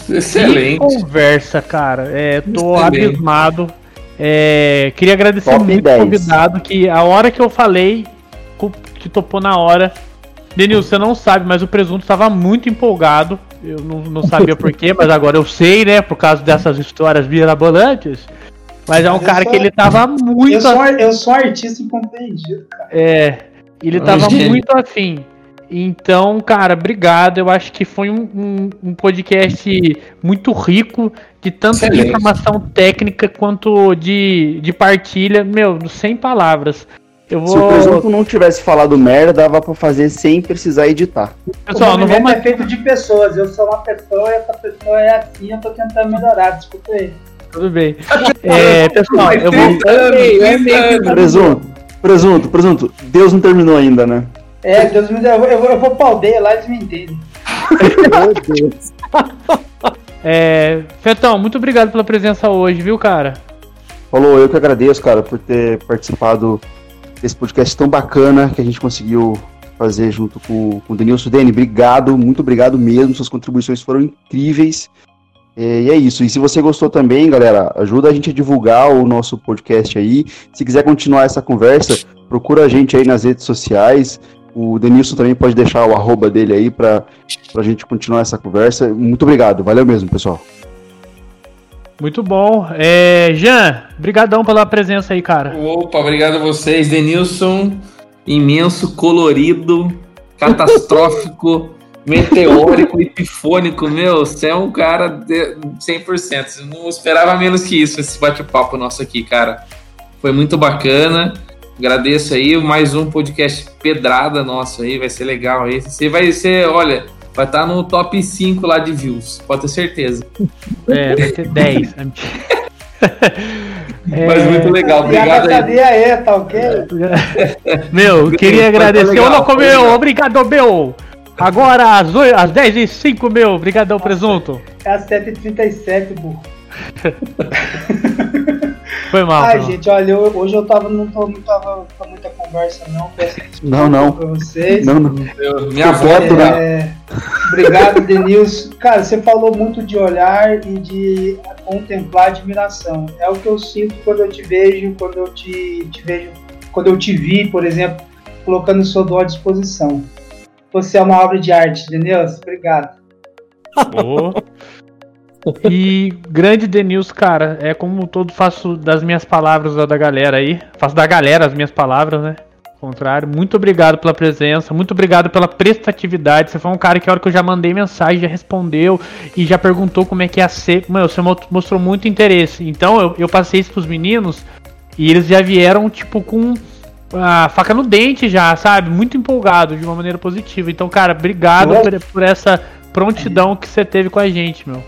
Excelente. Que conversa, cara. É, tô Excelente. abismado. É, queria agradecer Top muito o convidado que a hora que eu falei, que topou na hora. Denil, você não sabe, mas o presunto estava muito empolgado. Eu não, não sabia porquê, mas agora eu sei, né? Por causa dessas histórias mirabolantes. Mas é um cara sou, que ele tava muito. Eu sou, eu sou artista incompreendido, cara. É. Ele tava muito afim. Então, cara, obrigado. Eu acho que foi um, um, um podcast muito rico, de tanto Excelente. de informação técnica quanto de, de partilha. Meu, sem palavras. Vou... Se o presunto não tivesse falado merda, dava pra fazer sem precisar editar. Pessoal, não vamos... é feito de pessoas. Eu sou uma pessoa e essa pessoa é assim, eu tô tentando melhorar. Desculpa aí. Tudo bem. É, pessoal, eu vou. Presunto, presunto, presunto. Deus não terminou ainda, né? É, Deus me deu. Eu vou, eu vou pra aldeia lá, eles me entendem. Meu Deus. É, Fetão, muito obrigado pela presença hoje, viu, cara? Falou, eu que agradeço, cara, por ter participado esse podcast tão bacana que a gente conseguiu fazer junto com, com o Denilson. Dani, obrigado, muito obrigado mesmo. Suas contribuições foram incríveis. É, e é isso. E se você gostou também, galera, ajuda a gente a divulgar o nosso podcast aí. Se quiser continuar essa conversa, procura a gente aí nas redes sociais. O Denilson também pode deixar o arroba dele aí para a gente continuar essa conversa. Muito obrigado. Valeu mesmo, pessoal. Muito bom. É, Jean, brigadão pela presença aí, cara. Opa, obrigado a vocês. Denilson, imenso, colorido, catastrófico, meteórico, epifônico, meu, você é um cara de 100%. Eu não esperava menos que isso, esse bate-papo nosso aqui, cara. Foi muito bacana. Agradeço aí, mais um podcast pedrada nosso aí, vai ser legal aí. Você vai ser, olha, vai estar no top 5 lá de views, pode ter certeza. É, vai ter 10. Mas muito legal, obrigado E a cadeia é, tá ok? Meu, queria agradecer. Ô, louco, meu, obrigado, meu. Agora, às, 8, às 10 e 05 meu, obrigadão, presunto. É às 7h37, burro. Foi mal. Ai, gente, olha, eu- hoje eu tava, não, tô, não tava com muita conversa, não. Peço Não, não. pra vocês. Não, não. Minha Tô foto, né? Obrigado, Denilson. Cara, você falou muito de olhar e de contemplar admiração. É o que eu sinto quando eu te vejo, quando eu te, te vejo, quando eu te vi, por exemplo, colocando o seu dom à disposição. Você é uma obra de arte, Denilson. Obrigado. Ô. E grande Denilson, cara, é como todo faço das minhas palavras da galera aí. Faço da galera as minhas palavras, né? Ao contrário, muito obrigado pela presença, muito obrigado pela prestatividade. Você foi um cara que a hora que eu já mandei mensagem, já respondeu e já perguntou como é que ia ser. Mano, você mo- mostrou muito interesse. Então eu, eu passei isso pros meninos e eles já vieram, tipo, com a faca no dente já, sabe? Muito empolgado, de uma maneira positiva. Então, cara, obrigado por, por essa prontidão que você teve com a gente, meu.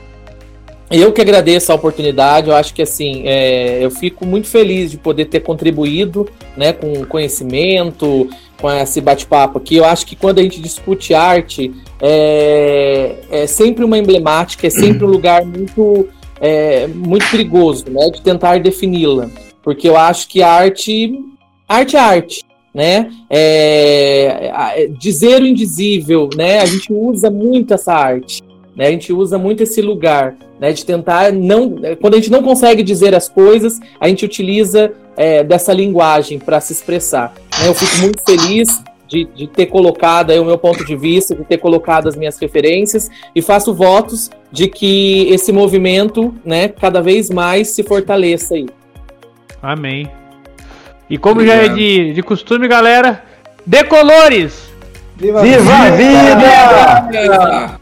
Eu que agradeço a oportunidade, eu acho que assim, é, eu fico muito feliz de poder ter contribuído né, com conhecimento, com esse bate-papo aqui. Eu acho que quando a gente discute arte, é, é sempre uma emblemática, é sempre um lugar muito, é, muito perigoso né, de tentar defini-la. Porque eu acho que arte, arte é arte. Né? É, é, dizer o indizível, né? A gente usa muito essa arte. Né, a gente usa muito esse lugar, né, de tentar não, quando a gente não consegue dizer as coisas, a gente utiliza é, dessa linguagem para se expressar. né. eu fico muito feliz de, de ter colocado aí o meu ponto de vista, de ter colocado as minhas referências e faço votos de que esse movimento, né, cada vez mais se fortaleça aí. Amém. E como já é de, de costume, galera, decolores! Viva, Viva a vida! Ah,